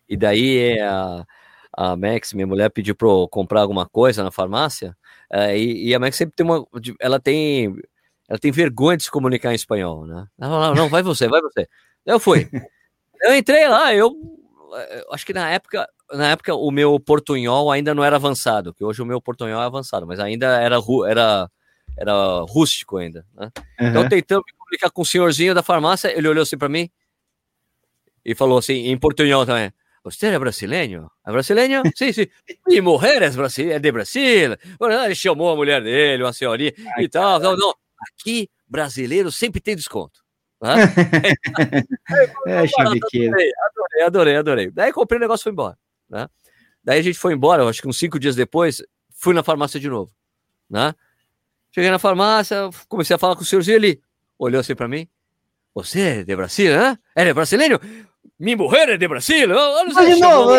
S2: E daí a, a Max, minha mulher, pediu para eu comprar alguma coisa na farmácia, é, e, e, a Max sempre tem uma. Ela tem. Ela tem vergonha de se comunicar em espanhol, né? Ela falou, não, vai você, vai você. Eu fui. Eu entrei lá, eu acho que na época na época o meu portunhol ainda não era avançado, que hoje o meu portunhol é avançado, mas ainda era, era, era rústico ainda. Né? Uhum. Então, tentando me comunicar com o senhorzinho da farmácia, ele olhou assim para mim e falou assim, em portunhol também. Você é brasileiro? É brasileiro? sim, sim. E mulher é, de Brasil. Ele chamou a mulher dele, uma senhorinha Ai, e tal. Não, não. Aqui, brasileiro sempre tem desconto. [laughs] é, adorei, adorei, adorei, adorei. Daí comprei o negócio e foi embora. Né? Daí a gente foi embora, acho que uns cinco dias depois, fui na farmácia de novo. Né? Cheguei na farmácia, comecei a falar com o senhorzinho, ele olhou assim para mim. Você é de Brasil, né? É brasileiro? Mulher é de Brasil? Olha só, de novo,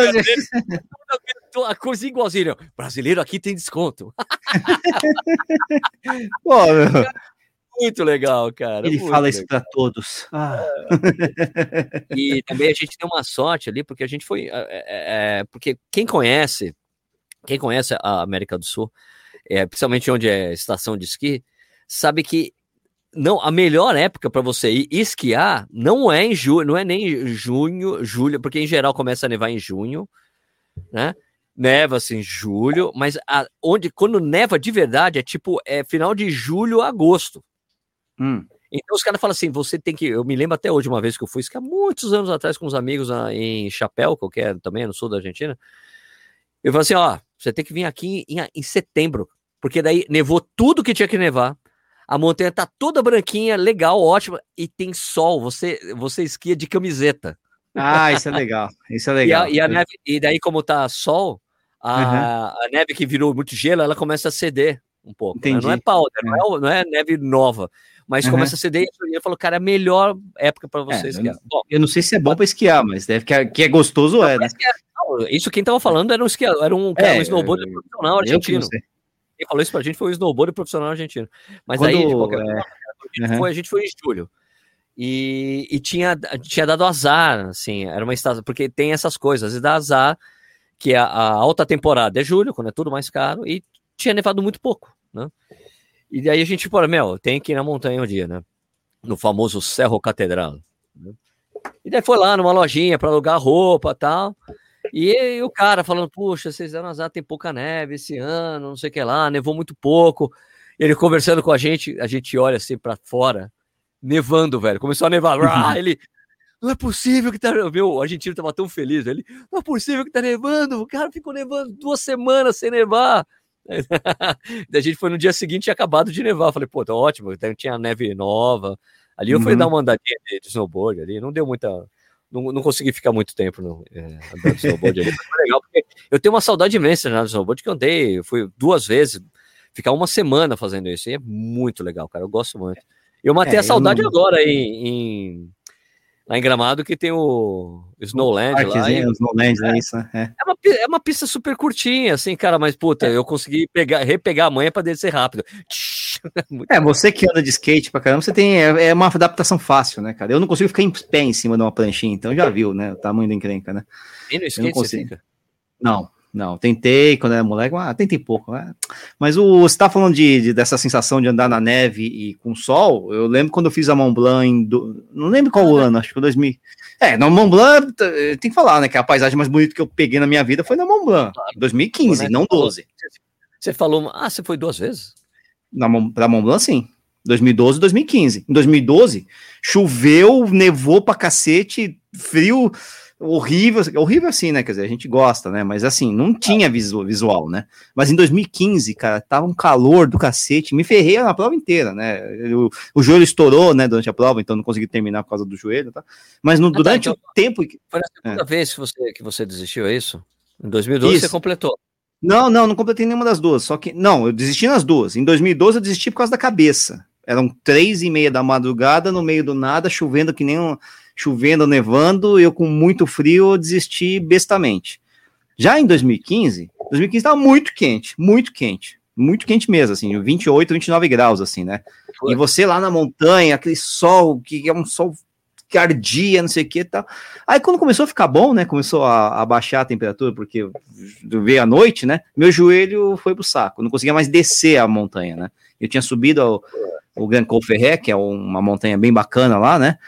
S2: a coisa igualzinha. Brasileiro aqui tem desconto. [laughs] Pô, meu. Muito legal, cara.
S1: Ele fala legal. isso para todos. Ah. [laughs]
S2: E também a gente tem uma sorte ali, porque a gente foi. É, é, é, porque quem conhece, quem conhece a América do Sul, é, principalmente onde é estação de esqui, sabe que não a melhor época para você ir esquiar não é em julho, não é nem junho, julho, porque em geral começa a nevar em junho, né? Neva assim em julho, mas a, onde quando neva de verdade é tipo é final de julho, agosto. Hum. Então os caras falam assim: você tem que. Eu me lembro até hoje uma vez que eu fui esquiar muitos anos atrás com uns amigos na, em Chapéu, que é também no sul da Argentina. Eu falei assim: ó, você tem que vir aqui em, em setembro, porque daí nevou tudo que tinha que nevar. A montanha tá toda branquinha, legal, ótima, e tem sol. Você, você esquia de camiseta.
S1: Ah, isso é legal. Isso é legal. [laughs]
S2: e, a, e, a neve, e daí, como tá sol, a, uhum. a neve que virou muito gelo, ela começa a ceder um pouco. Né? Não é powder, não, é, não é neve nova. Mas uhum. começa a ceder e ele falou, cara, é a melhor época para você é, esquiar.
S1: Bom, eu não sei se é bom para esquiar, mas deve que é, que é gostoso não, é, né?
S2: Não, isso quem tava falando era um esquiador, era um, cara, um snowboard profissional argentino. Quem falou isso pra gente foi um snowboard profissional argentino. Mas Quando, aí, de qualquer forma, a, gente foi, a gente foi em julho. E, e tinha, tinha dado azar, assim, era uma estação, porque tem essas coisas, e dá azar, que a, a alta temporada é julho, quando é tudo mais caro, e tinha nevado muito pouco, né? E daí a gente, pô, meu, tem que ir na montanha um dia, né? No famoso Cerro Catedral. Né? E daí foi lá numa lojinha para alugar roupa e tal. E, e, o cara falando, puxa, vocês deram azar, tem pouca neve esse ano, não sei o que lá, nevou muito pouco. Ele conversando com a gente, a gente olha assim para fora, nevando, velho. Começou a nevar. Uhum. ele, não é possível que tá. Meu, o argentino tava tão feliz. Ele, não é possível que tá nevando. O cara ficou nevando duas semanas sem nevar. [laughs] a gente foi no dia seguinte tinha acabado de nevar. Falei, pô, tá ótimo, tinha neve nova. Ali eu fui uhum. dar uma andadinha de, snowboard ali, não deu muita. Não, não consegui ficar muito tempo no, é, andando de snowboard ali. Foi legal, porque eu tenho uma saudade imensa né, de snowboard que eu andei, eu fui duas vezes, ficar uma semana fazendo isso. E é muito legal, cara. Eu gosto muito. Eu matei é, a saudade não... agora em, em Lá em Gramado que tem o Snowland lá. E...
S1: Snowland, é, é isso, né? É.
S2: É, uma, é uma pista super curtinha, assim, cara, mas puta, é. eu consegui pegar, repegar a manha para descer rápido. [laughs]
S1: é, você que anda de skate pra caramba, você tem. É, é, uma adaptação fácil, né, cara? Eu não consigo ficar em pé em cima de uma planchinha, então já viu, né? O tamanho da encrenca, né?
S2: E no skate não consigo.
S1: Não, não. Tentei quando era moleque, ah, tentei pouco. Né? Mas o, você tá falando de, de, dessa sensação de andar na neve e com sol. Eu lembro quando eu fiz a Mont Blanc, do, não lembro qual ah, ano, acho que foi 2000. É, na Mont Blanc, tem que falar, né? Que a paisagem mais bonita que eu peguei na minha vida foi na Mont Blanc, claro. 2015, não 12.
S2: Você falou, ah, você foi duas vezes?
S1: Na, pra Mont Blanc, sim. 2012 e 2015. Em 2012, choveu, nevou pra cacete, frio horrível, horrível assim, né? Quer dizer, a gente gosta, né? Mas assim, não tinha visual, visual, né? Mas em 2015, cara, tava um calor do cacete, me ferrei na prova inteira, né? O, o joelho estourou, né, durante a prova, então não consegui terminar por causa do joelho, tá? Mas no, ah, tá, durante tá, então, o tempo.
S2: Foi a segunda é. vez que você, que você desistiu, é isso? Em 2012 isso. você completou.
S1: Não, não, não completei nenhuma das duas. Só que. Não, eu desisti nas duas. Em 2012 eu desisti por causa da cabeça. Eram três e meia da madrugada, no meio do nada, chovendo que nem um chovendo, nevando, eu com muito frio, eu desisti bestamente. Já em 2015, 2015 estava muito quente, muito quente, muito quente mesmo, assim, 28, 29 graus, assim, né? E você lá na montanha, aquele sol, que é um sol que ardia, não sei o que tal. Aí quando começou a ficar bom, né? Começou a, a baixar a temperatura, porque veio a noite, né? Meu joelho foi pro saco, não conseguia mais descer a montanha, né? Eu tinha subido ao, o Grand Col Ferret, que é uma montanha bem bacana lá, né?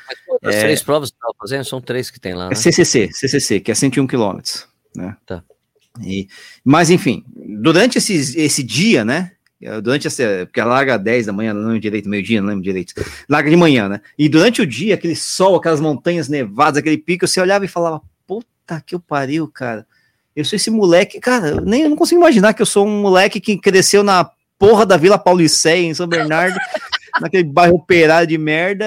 S2: As é, três provas que estava fazendo são três que tem lá, né? É
S1: CCC, CCC, que é 101 quilômetros, né? Tá. E, mas, enfim, durante esse, esse dia, né? Durante essa. Porque ela larga 10 da manhã, não lembro direito, meio-dia, não lembro direito. Larga de manhã, né? E durante o dia, aquele sol, aquelas montanhas nevadas, aquele pico, você olhava e falava: Puta que eu pariu, cara. Eu sou esse moleque, cara, nem eu não consigo imaginar que eu sou um moleque que cresceu na porra da Vila Pauliceia, em São Bernardo, [laughs] naquele bairro operário de merda.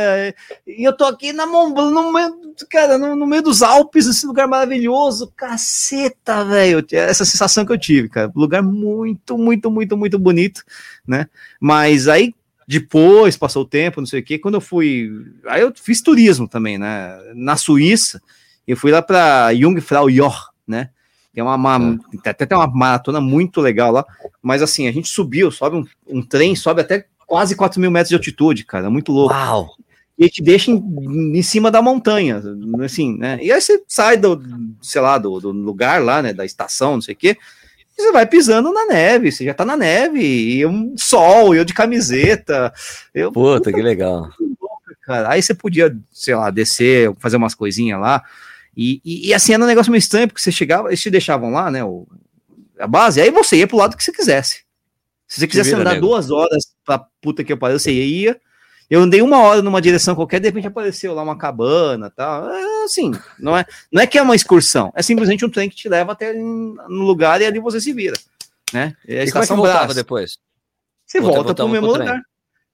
S1: E eu tô aqui na no meio, cara, no, no, meio dos Alpes, esse lugar maravilhoso, caceta, velho. Essa sensação que eu tive, cara. Lugar muito, muito, muito, muito bonito, né? Mas aí depois passou o tempo, não sei o que, quando eu fui, aí eu fiz turismo também, né? Na Suíça, eu fui lá para Jungfrau Joch, né? Tem uma, uma é. até tem uma maratona muito legal lá, mas assim, a gente subiu, sobe um, um trem, sobe até quase 4 mil metros de altitude, cara, muito louco. Uau! E te deixa em, em, cima da montanha, assim, né? E aí você sai do, sei lá, do, do lugar lá, né, da estação, não sei o quê, e você vai pisando na neve, você já tá na neve, e um sol, eu de camiseta. Eu,
S2: puta, puta que legal.
S1: Cara. Aí você podia, sei lá, descer, fazer umas coisinhas lá. E, e, e, assim era um negócio meio estranho, porque você chegava, eles te deixavam lá, né? O, a base, aí você ia pro lado que você quisesse. Se você quisesse andar nego. duas horas pra puta que eu pariu, você ia. Eu andei uma hora numa direção qualquer, de repente apareceu lá uma cabana tal. É, assim, não é, não é que é uma excursão, é simplesmente um trem que te leva até no lugar e ali você se vira. Né?
S2: É a e como é que voltava depois?
S1: Você volta, volta pro mesmo lugar.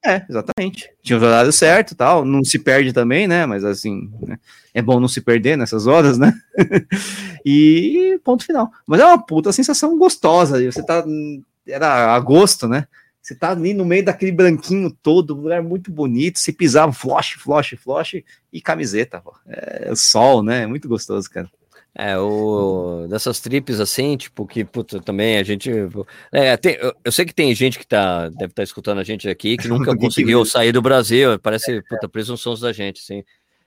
S1: É, exatamente. Tinha os horários certos tal, não se perde também, né? Mas assim, né? é bom não se perder nessas horas, né? [laughs] e ponto final. Mas é uma puta sensação gostosa. Você tá. Era agosto, né? Você tá ali no meio daquele branquinho todo, lugar muito bonito. Você pisava, floche, floche, floche e camiseta. É sol, né? É muito gostoso, cara.
S2: É, o, dessas trips assim, tipo, que puta, também a gente. É, tem, eu, eu, sei que tem gente que tá, deve estar tá escutando a gente aqui que [laughs] nunca conseguiu sair do Brasil, parece puta, presunções da gente, assim.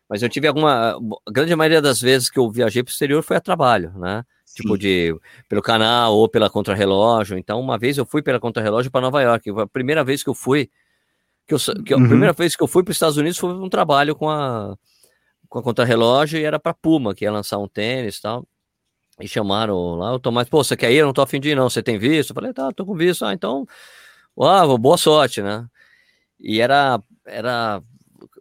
S2: Mas eu tive alguma. A grande maioria das vezes que eu viajei para o exterior foi a trabalho, né? Sim. Tipo, de pelo canal ou pela contrarrelógio. Então, uma vez eu fui pela contrarrelógio para Nova York. A primeira vez que eu fui. Que eu, que uhum. A primeira vez que eu fui para os Estados Unidos foi um trabalho com a com a contra-relógio e era para Puma, que ia lançar um tênis e tal. E chamaram lá o Tomás, pô, você quer ir? Eu não tô afim de ir, não. Você tem visto? Eu falei, tá, tô com visto. Ah, então, uau, boa sorte, né? E era, era,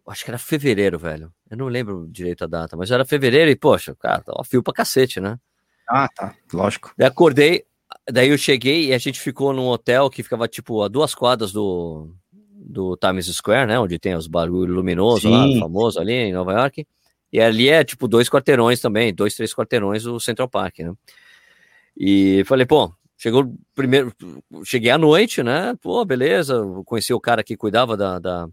S2: acho que era fevereiro, velho. Eu não lembro direito a data, mas era fevereiro e, poxa, cara, tava fio pra cacete, né?
S1: Ah, tá, lógico.
S2: Daí acordei, daí eu cheguei e a gente ficou num hotel que ficava, tipo, a duas quadras do, do Times Square, né? Onde tem os barulhos luminosos lá, famoso ali em Nova York. E ali é tipo dois quarteirões também, dois, três quarteirões do Central Park, né? E falei, pô, chegou primeiro, cheguei à noite, né? Pô, beleza, conheci o cara que cuidava da, da,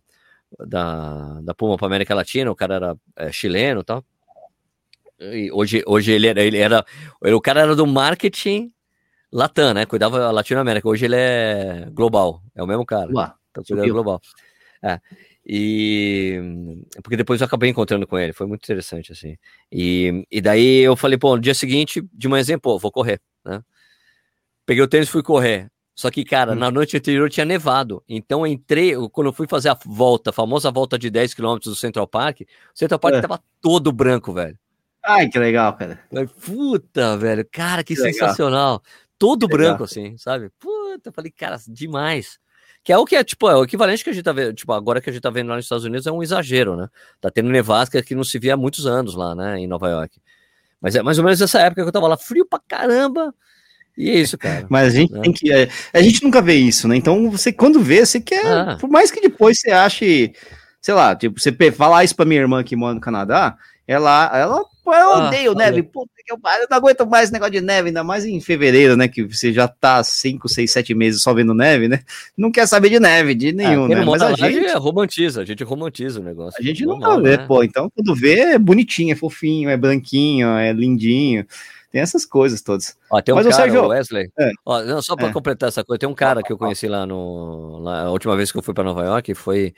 S2: da, da Puma para América Latina, o cara era é, chileno e tal. E hoje, hoje ele era, ele era, o cara era do marketing Latam, né? Cuidava da Latinoamérica. Hoje ele é global, é o mesmo cara. Uá, tá cuidando global. É. E porque depois eu acabei encontrando com ele, foi muito interessante assim. E, e daí eu falei, pô, no dia seguinte, de manhã, pô, vou correr, né? peguei o tênis e fui correr. Só que, cara, hum. na noite anterior tinha nevado. Então eu entrei, quando eu fui fazer a volta, a famosa volta de 10 km do Central Park, o Central Park é. tava todo branco, velho.
S1: Ai, que legal, cara.
S2: Puta, velho. Cara, que, que sensacional. Legal. Todo que branco, legal. assim, sabe? Puta, eu falei, cara, demais. Que é o que é, tipo, é o equivalente que a gente tá vendo, tipo, agora que a gente tá vendo lá nos Estados Unidos é um exagero, né? Tá tendo nevasca que não se via há muitos anos lá, né, em Nova York. Mas é mais ou menos essa época que eu tava lá, frio pra caramba, e é isso, cara. [laughs]
S1: Mas a gente né? tem que. É, a gente nunca vê isso, né? Então, você, quando vê, você quer. Ah. Por mais que depois você ache. Sei lá, tipo, você falar isso pra minha irmã que mora no Canadá, ela, ela eu ah, odeio ah, neve, puta que eu, eu não aguento mais esse negócio de neve, ainda mais em fevereiro, né? Que você já tá 5, 6, 7 meses só vendo neve, né? Não quer saber de neve, de nenhum,
S2: né?
S1: Mas
S2: a gente é, romantiza, a gente romantiza o negócio.
S1: A gente nunca vê, né? pô. Então, quando vê, é bonitinho, é fofinho, é branquinho, é lindinho. Tem essas coisas todas.
S2: Ó, tem um Mas cara, o Sérgio... Wesley. É. Ó, não, só para é. completar essa coisa, tem um cara que eu conheci lá no. Lá, a última vez que eu fui para Nova York foi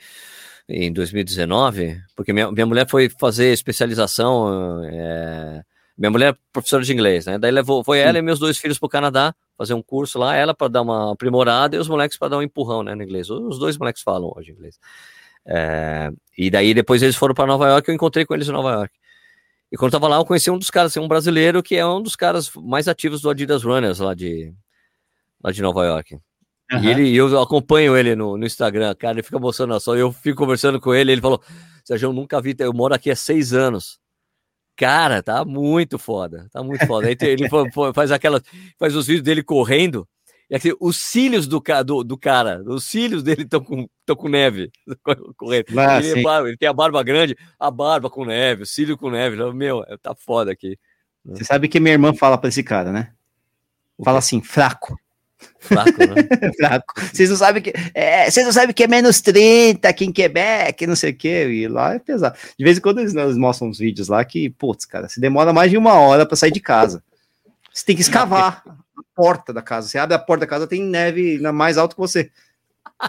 S2: em 2019, porque minha, minha mulher foi fazer especialização. É, minha mulher é professora de inglês, né? Daí levou, foi ela e meus dois filhos para o Canadá fazer um curso lá, ela para dar uma aprimorada e os moleques para dar um empurrão, né, no inglês. Os dois moleques falam hoje inglês. É, e daí depois eles foram para Nova York, eu encontrei com eles em Nova York. E quando eu tava lá, eu conheci um dos caras, assim, um brasileiro que é um dos caras mais ativos do Adidas Runners lá de, lá de Nova York. Uhum. E ele, eu acompanho ele no, no Instagram, cara, ele fica mostrando só. Eu fico conversando com ele, ele falou: Sérgio, eu nunca vi, eu moro aqui há seis anos. Cara, tá muito foda, tá muito foda. Aí ele faz aquela, faz os vídeos dele correndo, e aqui, os cílios do, do, do cara, os cílios dele estão com, com neve. [laughs] Correndo. Ah, ele, barba, ele, tem a barba grande, a barba com neve, o cílio com neve. Meu, tá foda aqui.
S1: Você sabe que minha irmã fala pra esse cara, né? Fala assim, fraco.
S2: Fraco, né? [laughs]
S1: Fraco. Vocês não sabem que. É, vocês não sabem que é menos 30 aqui em Quebec, não sei o quê. E lá é pesado. De vez em quando eles, eles mostram uns vídeos lá que, putz, cara, se demora mais de uma hora para sair de casa. Você tem que escavar a porta da casa. Você abre a porta da casa, tem neve mais alto que você.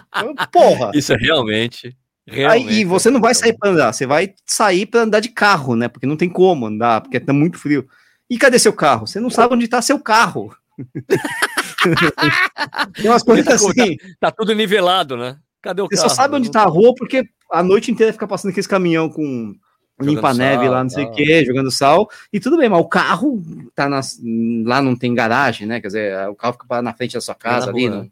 S2: Então, porra! Isso é realmente.
S1: realmente Aí, e você não vai sair para andar, você vai sair para andar de carro, né? Porque não tem como andar, porque tá muito frio. E cadê seu carro? Você não sabe onde está seu carro. [laughs] [laughs]
S2: tem umas coisas tá, assim. Tá, tá, tudo nivelado, né?
S1: Cadê o você carro? Você só sabe onde está a rua porque a noite inteira fica passando aqueles caminhão com limpa neve lá, não sei o que, jogando sal, e tudo bem, mas o carro tá nas, lá não tem garagem, né? Quer dizer, o carro fica na frente da sua casa ali. Rua, não,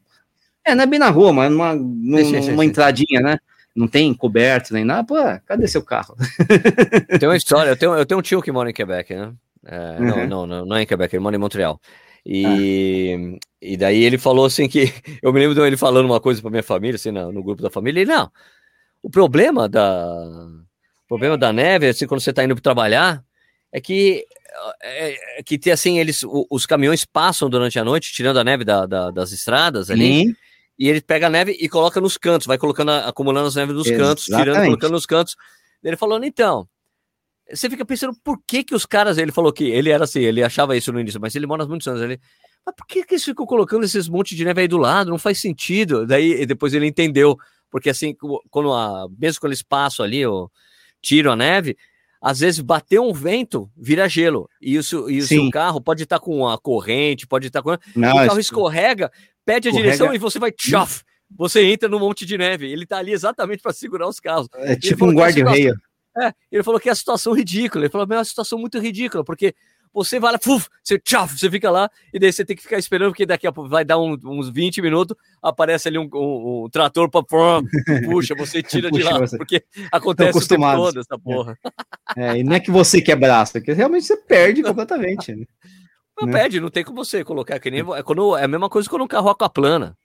S1: é, não é bem na rua, mas numa, numa, numa entradinha, né? Não tem coberto nem nada, pô, cadê seu carro?
S2: Tem uma história, eu tenho, eu tenho um tio que mora em Quebec, né? É, uhum. não, não, não, não é em Quebec, ele mora em Montreal. E, ah. E daí ele falou assim que [laughs] eu me lembro dele falando uma coisa para minha família, assim, no, no grupo da família, e não, o problema da, o problema da neve, assim, quando você está indo trabalhar, é que é, é, que assim eles os caminhões passam durante a noite tirando a neve da, da, das estradas ali e ele pega a neve e coloca nos cantos vai colocando acumulando as neves nos Exatamente. cantos tirando colocando nos cantos ele falou então você fica pensando por que que os caras ele falou que ele era assim ele achava isso no início mas ele mora há muitos anos ele mas por que que eles ficam colocando esses montes de neve aí do lado não faz sentido daí depois ele entendeu porque assim quando a, mesmo quando eles passam ali o tiram a neve, às vezes bater um vento, vira gelo. E, isso, e o seu carro pode estar tá com a corrente, pode estar tá com. Não, o carro escorrega, pede a escorrega... direção e você vai tchof, você entra no monte de neve. Ele está ali exatamente para segurar os carros.
S1: É tipo um guarda-reio.
S2: É, ele falou que é a situação ridícula. Ele falou, é uma situação muito ridícula, porque você vai lá, puf, você, tchau, você fica lá, e daí você tem que ficar esperando, porque daqui a pouco vai dar um, uns 20 minutos, aparece ali um, um, um trator para puxa, você [laughs] tira puxa, de lá, você... porque acontece o tempo todo essa porra.
S1: É. é, e não é que você quebraça, é que realmente você perde completamente. Né?
S2: Não né? perde, não tem como você colocar, que nem, é, quando, é a mesma coisa quando um carro aquaplana.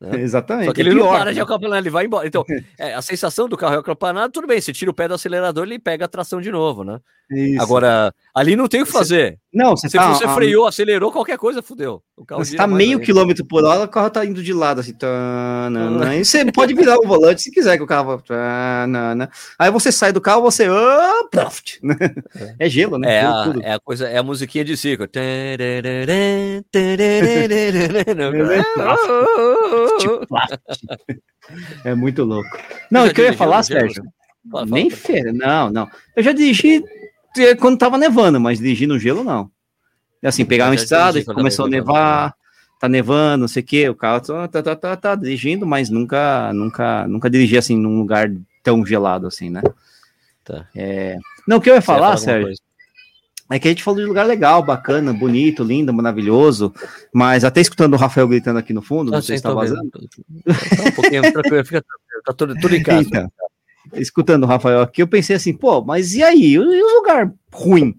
S1: Né? [laughs] Exatamente.
S2: Só que ele é não para de acaplanar, ele vai embora. Então, [laughs] é, a sensação do carro é acampanado, tudo bem, você tira o pé do acelerador, ele pega a tração de novo, né? Isso. Agora, ali não tem o que fazer.
S1: Não, você,
S2: Se tá, você freou, acelerou, qualquer coisa, fudeu.
S1: O carro você tá meio quilômetro por hora, o carro tá indo de lado, assim, tá, e você pode virar o volante se quiser que o carro tá, aí você sai do carro, você, oh, proft, é. é gelo, né?
S2: É a, é a, coisa, é a musiquinha de ciclo.
S1: É muito louco. Não, o que eu ia falar, Sérgio? Nem feira, não, não. Eu já dirigi quando tava nevando, mas dirigir no gelo não. Assim, pegar uma estrada, começou a nevar. tá nevando, não sei o que, o carro tá, tá, tá, tá, tá dirigindo, mas nunca, nunca, nunca dirigi assim num lugar tão gelado assim, né? Tá. É... Não, o que eu ia falar, Sérgio, é que a gente falou de lugar legal, bacana, bonito, lindo, maravilhoso, mas até escutando o Rafael gritando aqui no fundo, não, sei se tá vazando. Tá um pouquinho tranquilo, fica tá tudo, tudo em casa. [laughs] Então, escutando o Rafael aqui, eu pensei assim, pô, mas e aí? E o lugar ruim?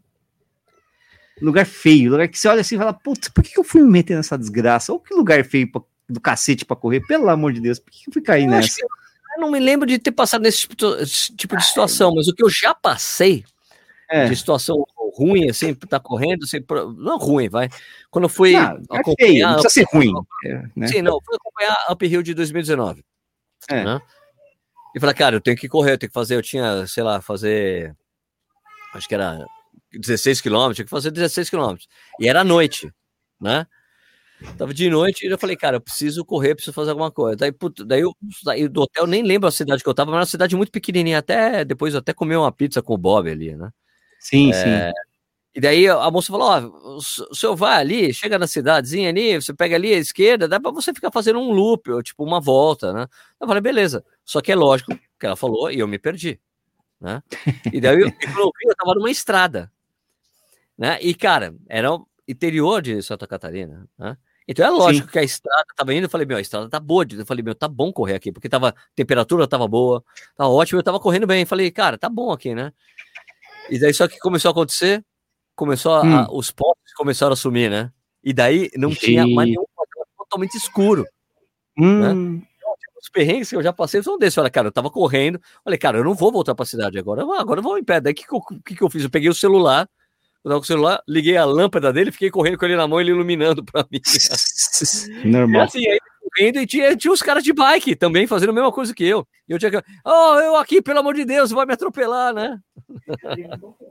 S1: Lugar feio, lugar que você olha assim e fala, putz, por que, eu fui me meter nessa desgraça? Ou que lugar feio pra, do cacete pra correr, pelo amor de Deus, por que, eu fui cair eu nessa?
S2: eu não me lembro de ter passado nesse tipo, tipo de situação, mas o que eu já passei é. de situação ruim, assim, tá correndo, assim, não ruim, vai. Quando eu fui
S1: não, é acompanhar... Feio, não precisa ser ruim.
S2: É, né? Sim, não, fui acompanhar a Up Hill de 2019. É. Né? E falei, cara, eu tenho que correr, eu tenho que fazer, eu tinha, sei lá, fazer, acho que era 16 quilômetros, tinha que fazer 16 quilômetros. E era noite, né? Tava de noite e eu falei, cara, eu preciso correr, preciso fazer alguma coisa. Daí, puto, daí eu saí do hotel, nem lembro a cidade que eu tava, mas era uma cidade muito pequenininha. Até depois eu até comi uma pizza com o Bob ali, né?
S1: Sim, é, sim.
S2: E daí a moça falou: Ó, o senhor vai ali, chega na cidadezinha ali, você pega ali à esquerda, dá pra você ficar fazendo um loop, ou, tipo uma volta, né? Eu falei: beleza. Só que é lógico que ela falou e eu me perdi, né? E daí eu, eu, eu tava numa estrada, né? E cara, era o interior de Santa Catarina, né? Então é lógico Sim. que a estrada tava indo, eu falei, meu, a estrada tá boa. Eu falei, meu, tá bom correr aqui, porque tava, temperatura tava boa, tá ótimo, eu tava correndo bem. falei, cara, tá bom aqui, né? E daí só que começou a acontecer, começou a, hum. os postes começaram a sumir, né? E daí não tinha mais nenhum totalmente escuro. Né? Hum. Né? os perrengues que eu já passei são desses. Olha, cara, eu tava correndo. Falei, cara, eu não vou voltar pra cidade agora. Agora eu vou em pé. Daí o que, que, que, eu fiz? Eu peguei o celular, eu tava com o celular, liguei a lâmpada dele, fiquei correndo com ele na mão, ele iluminando pra mim. [laughs]
S1: Normal.
S2: E assim, aí correndo e tinha, tinha os caras de bike também fazendo a mesma coisa que eu. E eu tinha que. Oh, eu aqui, pelo amor de Deus, vai me atropelar, né? [laughs]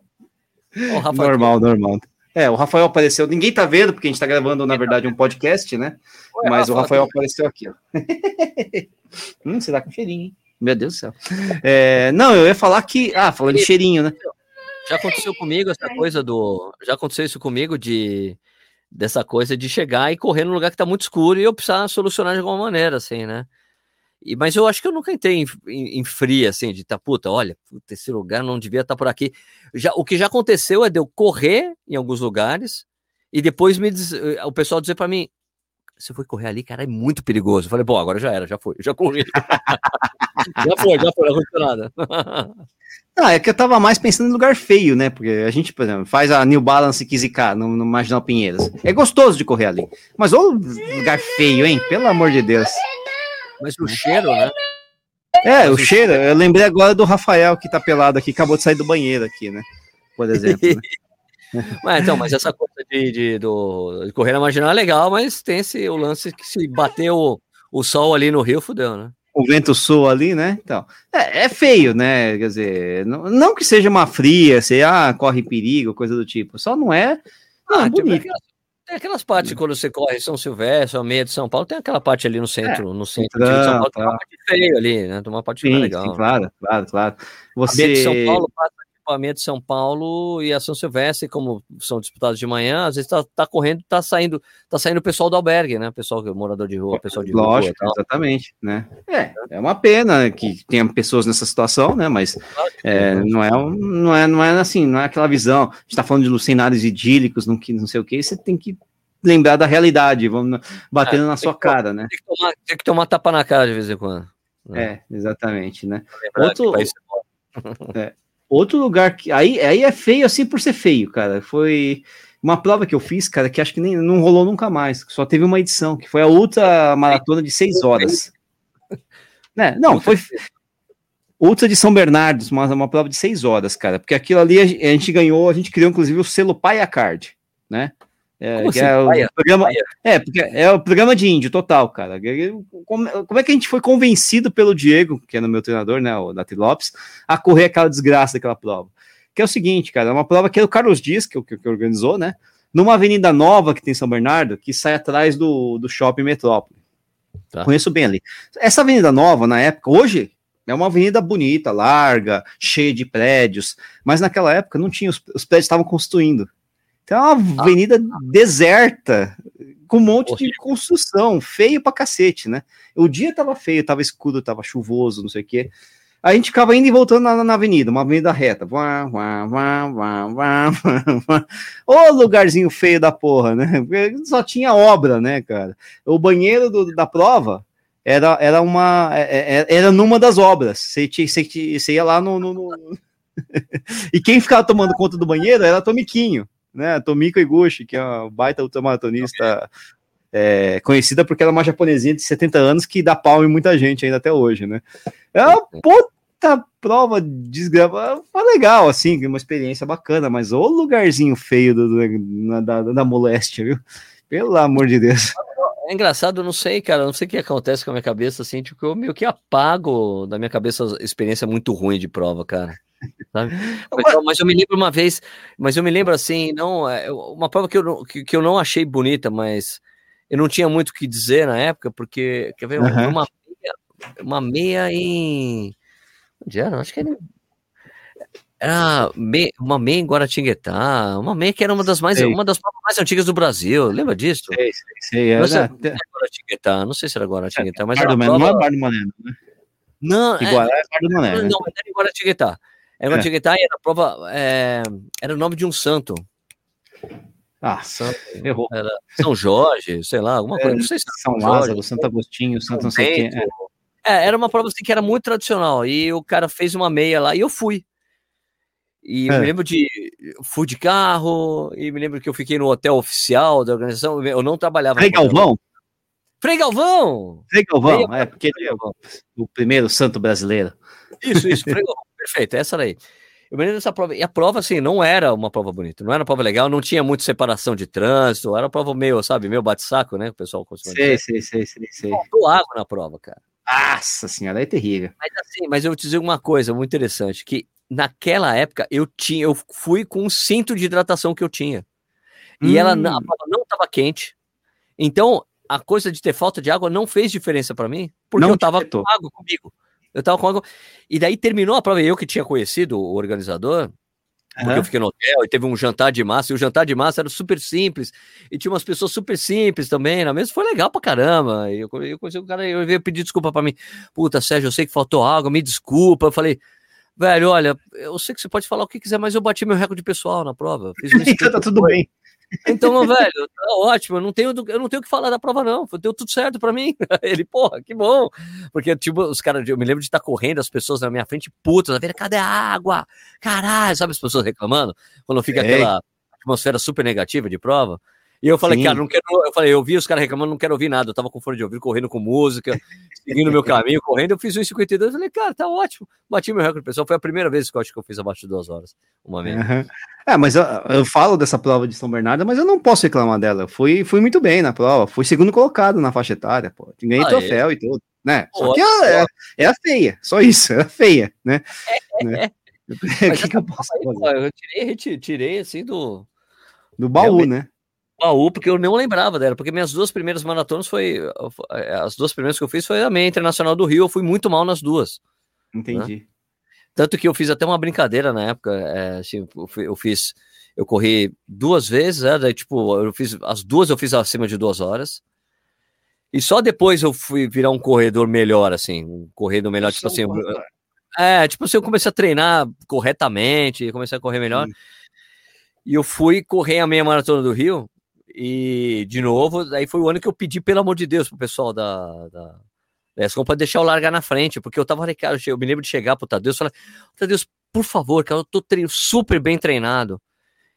S1: oh, normal, normal. É, o Rafael apareceu. Ninguém tá vendo, porque a gente tá gravando, na verdade, um podcast, né? Ué, Mas Rafa, o Rafael apareceu aqui, ó. [laughs] hum, você tá com cheirinho, hein? Meu Deus do céu. É, não, eu ia falar que. Ah, falando de cheirinho, né?
S2: Já aconteceu comigo essa coisa do. Já aconteceu isso comigo de dessa coisa de chegar e correr num lugar que tá muito escuro e eu precisar solucionar de alguma maneira, assim, né? E, mas eu acho que eu nunca entrei em, em, em fria, assim, de tá, puta, olha, puta, esse lugar não devia estar tá por aqui. Já, o que já aconteceu é de eu correr em alguns lugares e depois me diz, eh, o pessoal dizer para mim, você foi correr ali, cara, é muito perigoso. Eu falei, bom, agora já era, já foi, já corri. [laughs] já foi, já foi, não aconteceu nada.
S1: Ah, é que eu tava mais pensando em lugar feio, né? Porque a gente, por exemplo, faz a New Balance 15K no, no Marginal Pinheiros. É gostoso de correr ali. Mas o lugar feio, hein? Pelo amor de Deus.
S2: Mas o cheiro, né?
S1: É, o cheiro. Eu lembrei agora do Rafael que tá pelado aqui, acabou de sair do banheiro aqui, né? Por exemplo. Né? [laughs] [laughs]
S2: mas, então, mas essa coisa de, de, do, de correr na marginal é legal, mas tem esse o lance que se bater o, o sol ali no rio, fudeu, né?
S1: o vento sul ali, né? Então, é, é, feio, né? Quer dizer, não, não que seja uma fria, se ah, corre perigo, coisa do tipo, só não é, não, ah, é bonito.
S2: Aquelas, tem aquelas partes quando você corre São Silvestre, a meia de São Paulo, tem aquela parte ali no centro, é, no centro de São Paulo, tem uma parte feia ali, né? Tem uma parte sim, legal. Sim,
S1: claro, claro, claro.
S2: Você... A meia de São Paulo passa equipamento de São Paulo e a São Silvestre, como são disputados de manhã, às vezes tá, tá correndo, tá saindo, tá saindo o pessoal do albergue, né? Pessoal que é morador de rua, pessoal de
S1: Lógico, rua. exatamente, né? É, é uma pena que tenha pessoas nessa situação, né? Mas é, não, é, não, é, não é assim, não é aquela visão. A gente tá falando de cenários idílicos, não, não sei o que, você tem que lembrar da realidade, vamos batendo é, na sua cara, né?
S2: Tem que, tomar, tem que tomar tapa na cara de vez em quando.
S1: Né? É, exatamente, né? Outro, é, Outro lugar que. Aí, aí é feio assim por ser feio, cara. Foi uma prova que eu fiz, cara, que acho que nem não rolou nunca mais. Só teve uma edição, que foi a Ultra Maratona de seis horas. né? Não, foi. Ultra de São Bernardo, uma, uma prova de seis horas, cara. Porque aquilo ali a, a gente ganhou, a gente criou inclusive o selo Paia Card, né? É, assim, é, o programa, é, porque é o programa de índio total, cara. Como, como, é que a gente foi convencido pelo Diego, que é no meu treinador, né, o Nati Lopes, a correr aquela desgraça daquela prova? Que é o seguinte, cara, é uma prova que é o Carlos Dias, que, que, que organizou, né? Numa avenida nova que tem em São Bernardo, que sai atrás do, do shopping Metrópole. Tá. Conheço bem ali. Essa avenida nova, na época, hoje, é uma avenida bonita, larga, cheia de prédios, mas naquela época não tinha, os, os prédios estavam construindo. Então é uma avenida ah. deserta, com um monte de construção, feio pra cacete, né? O dia tava feio, tava escuro, tava chuvoso, não sei o quê. A gente ficava indo e voltando na, na avenida, uma avenida reta. Vá, vá, vá, vá, vá, vá. Ô lugarzinho feio da porra, né? [laughs] Só tinha obra, né, cara? O banheiro do, da prova era, era uma. É, é, é, era numa das obras. Você, você ia lá no. no, no... [laughs] e quem ficava tomando conta do banheiro era Tomiquinho, né? Tomiko Iguchi, que é uma baita ultramaratonista é, conhecida porque ela é uma japonesinha de 70 anos que dá pau em muita gente ainda até hoje, né? É uma puta prova desgrava. Foi legal, assim, uma experiência bacana, mas o lugarzinho feio do, do, da, da moléstia, viu? Pelo amor de Deus.
S2: É engraçado, eu não sei, cara, não sei o que acontece com a minha cabeça, assim, tipo, eu meio que apago da minha cabeça experiência muito ruim de prova, cara. Sabe? [laughs] Mas, mas, eu me lembro uma vez, mas eu me lembro assim, não, é, uma prova que eu, que, que eu não achei bonita, mas eu não tinha muito o que dizer na época, porque, quer ver, uhum. uma, meia, uma meia em. Onde era? Acho que era. Era me, uma meia em Guaratinguetá, uma meia que era uma das mais, uma das mais antigas do Brasil. Lembra disso? Sei, sei, sei. Não, sei, não, Guaratinguetá, não sei se era Guaratinguetá, mas era. Prova... Não é Bar do Moreno, né? Não, Iguará é, é Bar do Moreno. Não, né? não, era em Guaratinguetá. Era Guaratinguetá é. e era a prova. É, era o nome de um santo.
S1: Ah, Santo, errou.
S2: Era São Jorge, sei lá, alguma coisa. É, não sei se
S1: São Lázaro, Jorge, Santo Agostinho, Santo não sei quem. É.
S2: é. era uma prova assim, que era muito tradicional. E o cara fez uma meia lá e eu fui. E é. me lembro de. Fui de carro, e me lembro que eu fiquei no hotel oficial da organização. Eu não trabalhava.
S1: Frei Galvão?
S2: Frei Galvão!
S1: Frei Galvão, é, porque ele é o primeiro santo brasileiro.
S2: Isso, isso, Frei Galvão. [laughs] Perfeito, essa daí. Eu me lembro dessa prova. E a prova, assim, não era uma prova bonita, não era uma prova legal, não tinha muita separação de trânsito, era uma prova meio, sabe, meio bate-saco, né? O pessoal costuma
S1: sei, dizer. Sei, sei, sei, sei.
S2: Faltou água na prova, cara.
S1: Nossa senhora, é terrível.
S2: Mas assim, mas eu vou te dizer uma coisa muito interessante, que naquela época eu tinha, eu fui com um cinto de hidratação que eu tinha. E hum. ela a prova não estava quente. Então, a coisa de ter falta de água não fez diferença para mim, porque não eu tava com água comigo. Eu tava com. E daí terminou a prova, eu que tinha conhecido o organizador, porque uhum. eu fiquei no hotel e teve um jantar de massa, e o jantar de massa era super simples, e tinha umas pessoas super simples também na mesa, foi legal pra caramba. E eu, eu conheci o cara, eu veio pedir desculpa pra mim. Puta, Sérgio, eu sei que faltou água, me desculpa. Eu falei, velho, olha, eu sei que você pode falar o que quiser, mas eu bati meu recorde pessoal na prova.
S1: Fiz um [laughs] então tá tudo bem.
S2: Então, velho, tá ótimo, eu não tenho, eu não tenho o que falar da prova, não. Deu tudo certo para mim. [laughs] Ele, porra, que bom. Porque, tipo, os caras, eu me lembro de estar correndo, as pessoas na minha frente, putas, a ver, cadê a água? Caralho, sabe as pessoas reclamando? Quando fica é. aquela atmosfera super negativa de prova. E eu falei, Sim. cara, não quero. Eu falei, eu vi os caras reclamando, não quero ouvir nada. Eu tava com fone de ouvido, correndo com música, seguindo meu [laughs] caminho, correndo. Eu fiz 1,52. Eu falei, cara, tá ótimo. Bati meu recorde, pessoal. Foi a primeira vez que eu acho que eu fiz abaixo de duas horas. Uma vez. Uhum.
S1: É, mas eu, eu, falo dessa prova de São Bernardo, mas eu não posso reclamar dela. Eu fui, fui muito bem na prova. Fui segundo colocado na faixa etária, pô. Ganhei ah, troféu é. e tudo. Né? Só que é, é, é, a feia, só isso, é a feia, né? É, né? [laughs]
S2: que, que eu posso aí, fazer? Pô, eu tirei, tirei assim do.
S1: Do baú, Realmente. né?
S2: Baú, porque eu não lembrava dela, porque minhas duas primeiras maratonas foi. As duas primeiras que eu fiz foi a meia internacional do Rio, eu fui muito mal nas duas.
S1: Entendi. Né?
S2: Tanto que eu fiz até uma brincadeira na época, é, assim, eu fiz. Eu corri duas vezes, é, daí, tipo, eu fiz as duas, eu fiz acima de duas horas. E só depois eu fui virar um corredor melhor, assim, um corredor melhor, tipo assim. É, tipo assim, eu comecei a treinar corretamente, comecei a correr melhor. Sim. E eu fui correr a meia maratona do Rio, e, de novo, aí foi o ano que eu pedi, pelo amor de Deus, pro pessoal da, da, da ESCOM para deixar eu largar na frente, porque eu tava, cara, eu me lembro de chegar pro Tadeu e falar, Tadeu, por favor, cara, eu tô treino, super bem treinado.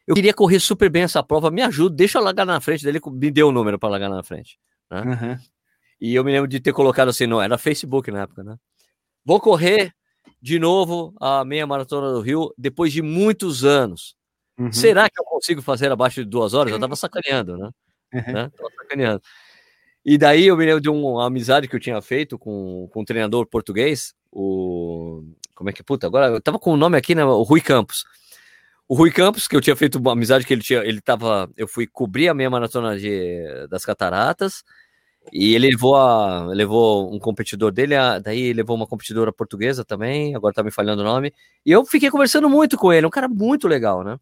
S2: Eu queria correr super bem essa prova, me ajuda, deixa eu largar na frente dele, me deu o número para largar na frente. Né? Uhum. E eu me lembro de ter colocado assim, não, era Facebook na época, né? Vou correr de novo a meia maratona do Rio depois de muitos anos. Uhum. Será que eu consigo fazer abaixo de duas horas? Eu tava sacaneando, né? Uhum. né? Tava sacaneando. E daí eu me lembro de uma amizade que eu tinha feito com, com um treinador português, o. Como é que puta? Agora eu tava com o nome aqui, né? O Rui Campos. O Rui Campos, que eu tinha feito uma amizade que ele tinha, ele tava. Eu fui cobrir a minha maratona de, das cataratas. E ele levou, a, levou um competidor dele, a, daí levou uma competidora portuguesa também, agora tá me falhando o nome. E eu fiquei conversando muito com ele, um cara muito legal, né?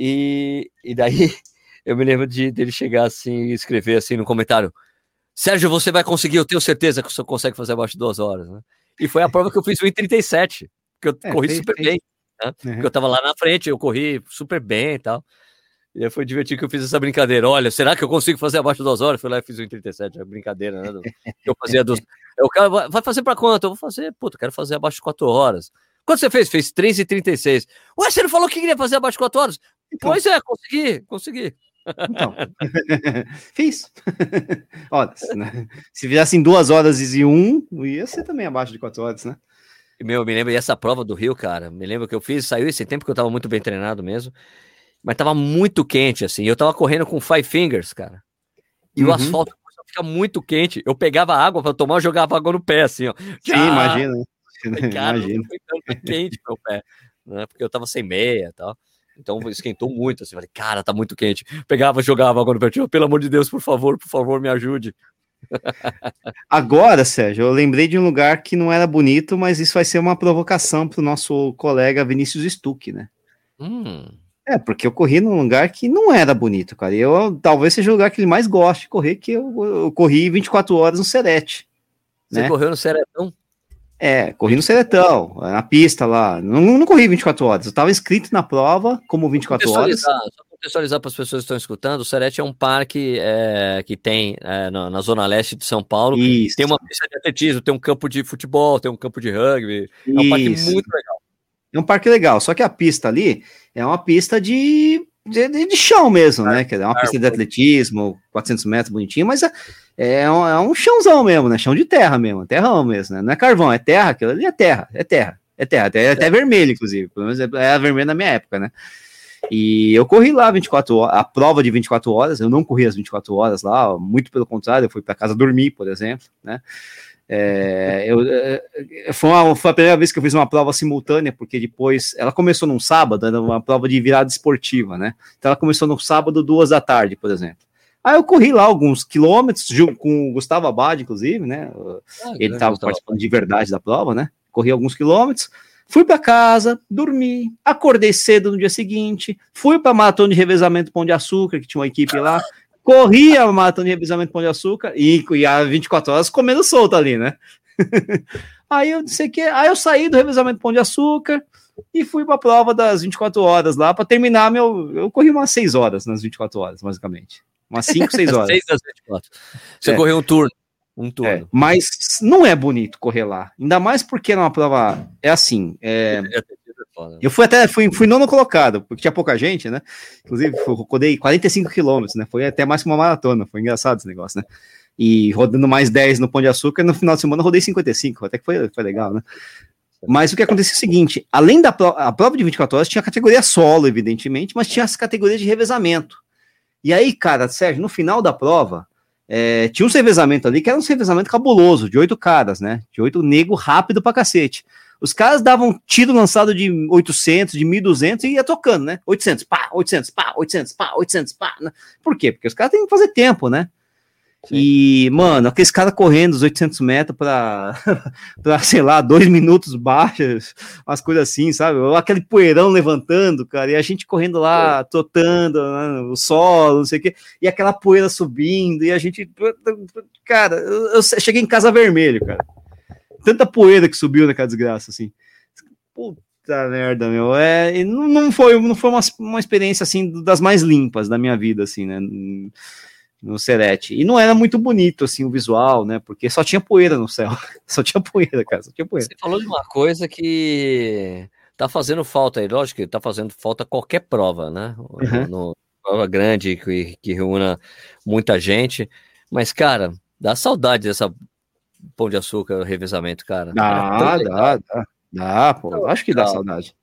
S2: E, e daí [laughs] eu me lembro de dele chegar assim e escrever assim no comentário: Sérgio, você vai conseguir, eu tenho certeza que você consegue fazer abaixo de duas horas, né? E foi a prova que eu fiz 1,37, que eu [laughs] é, corri fez, super fez. bem, né? Uhum. Porque eu tava lá na frente, eu corri super bem e tal. E aí foi divertido que eu fiz essa brincadeira. Olha, será que eu consigo fazer abaixo de duas horas? Fui lá e fiz 1,37, é brincadeira, né? [laughs] Eu fazia dos. Eu, cara, vai fazer para quanto? Eu vou fazer, puta, quero fazer abaixo de quatro horas. Quanto você fez? Fez 3,36. Ué, você não falou que queria fazer abaixo de quatro horas? Então. Pois é, consegui, consegui. Então, [laughs] [laughs]
S1: fiz. [laughs] Olha, né? se fizessem duas horas e um, ia ser também abaixo de quatro horas, né?
S2: Meu, me lembro, e essa prova do Rio, cara, me lembro que eu fiz, saiu esse tempo que eu tava muito bem treinado mesmo, mas tava muito quente, assim, eu tava correndo com five fingers, cara, e uhum. o asfalto fica muito quente, eu pegava água para tomar, eu jogava água no pé, assim, ó.
S1: Sim, ah! imagina.
S2: Cara, imagina. foi tanto quente meu pé, né, porque eu tava sem meia e tal. Então [laughs] esquentou muito, assim, falei, cara, tá muito quente. Pegava, jogava água no pé, pelo amor de Deus, por favor, por favor, me ajude. [laughs]
S1: Agora, Sérgio, eu lembrei de um lugar que não era bonito, mas isso vai ser uma provocação para o nosso colega Vinícius Stuck, né? Hum. É, porque eu corri num lugar que não era bonito, cara. Eu talvez seja o lugar que ele mais gosta de correr, que eu, eu corri 24 horas no Serete.
S2: Você né? correu no Seretão?
S1: É, corri no Seretão, na pista lá. Não, não corri 24 horas. Eu estava inscrito na prova como 24 horas. Só
S2: contextualizar para as pessoas que estão escutando, o Serete é um parque é, que tem é, na, na, zona leste de São Paulo. Isso. Tem uma pista de atletismo, tem um campo de futebol, tem um campo de rugby. É um parque muito legal.
S1: É um parque legal, só que a pista ali é uma pista de, de, de chão mesmo, né? É uma pista de atletismo, 400 metros, bonitinho, mas é, é, um, é um chãozão mesmo, né? Chão de terra mesmo, terrão mesmo, né? Não é carvão, é terra, aquilo ali é terra, é terra, é terra, até, é até vermelho, inclusive, pelo menos é, é vermelho na minha época, né? E eu corri lá 24 horas, a prova de 24 horas, eu não corri as 24 horas lá, muito pelo contrário, eu fui para casa dormir, por exemplo, né? É, eu, é, foi, uma, foi, a primeira vez que eu fiz uma prova simultânea, porque depois ela começou num sábado, era uma prova de virada esportiva, né? Então ela começou no sábado, duas da tarde, por exemplo. Aí eu corri lá alguns quilômetros, com o Gustavo Abad, inclusive, né? Ah, Ele estava participando de verdade da prova, né? Corri alguns quilômetros. Fui para casa, dormi, acordei cedo no dia seguinte, fui para maratona de revezamento Pão de Açúcar, que tinha uma equipe lá, corri a maratona de revezamento Pão de Açúcar e, e a 24 horas comendo solto ali, né? [laughs] aí eu disse que, aí eu saí do revezamento Pão de Açúcar e fui para a prova das 24 horas lá para terminar meu, eu corri umas 6 horas nas 24 horas, basicamente. Umas 5, 6 [laughs] horas. 6 das 24.
S2: Você é. correu um turno um turno.
S1: É, mas não é bonito correr lá. Ainda mais porque numa prova. É assim. É, eu fui até fui, fui nono colocado, porque tinha pouca gente, né? Inclusive, rodei 45 quilômetros, né? Foi até mais que uma maratona. Foi engraçado esse negócio, né? E rodando mais 10 no Pão de Açúcar, no final de semana rodei 55, até que foi, foi legal, né? Mas o que aconteceu é o seguinte: além da prova, a prova de 24 horas, tinha a categoria solo, evidentemente, mas tinha as categorias de revezamento. E aí, cara, Sérgio, no final da prova, é, tinha um revezamento ali que era um revezamento cabuloso, de oito caras, né? De oito nego rápido pra cacete. Os caras davam tiro lançado de 800, de 1200 e ia tocando, né? 800, pá, 800, pá, 800, pá, 800, pá. Né? Por quê? Porque os caras têm que fazer tempo, né? Sim. E, mano, aqueles caras correndo os 800 metros para, [laughs] pra, sei lá, dois minutos baixos, umas coisas assim, sabe? Aquele poeirão levantando, cara, e a gente correndo lá, trotando, né, o solo, não sei o quê, e aquela poeira subindo, e a gente. Cara, eu cheguei em casa vermelho, cara. Tanta poeira que subiu naquela desgraça, assim. Puta merda, meu. É, não, não foi, não foi uma, uma experiência, assim, das mais limpas da minha vida, assim, né? no Serete. E não era muito bonito, assim, o visual, né? Porque só tinha poeira no céu. [laughs] Só tinha poeira, cara, só tinha poeira.
S2: Você falou de uma coisa que tá fazendo falta aí, lógico que tá fazendo falta qualquer prova, né? Uhum. No, prova grande que, que reúna muita gente. Mas, cara, dá saudade dessa pão de açúcar, revezamento, cara.
S1: Dá, dá, dá, dá, pô. Acho que dá saudade.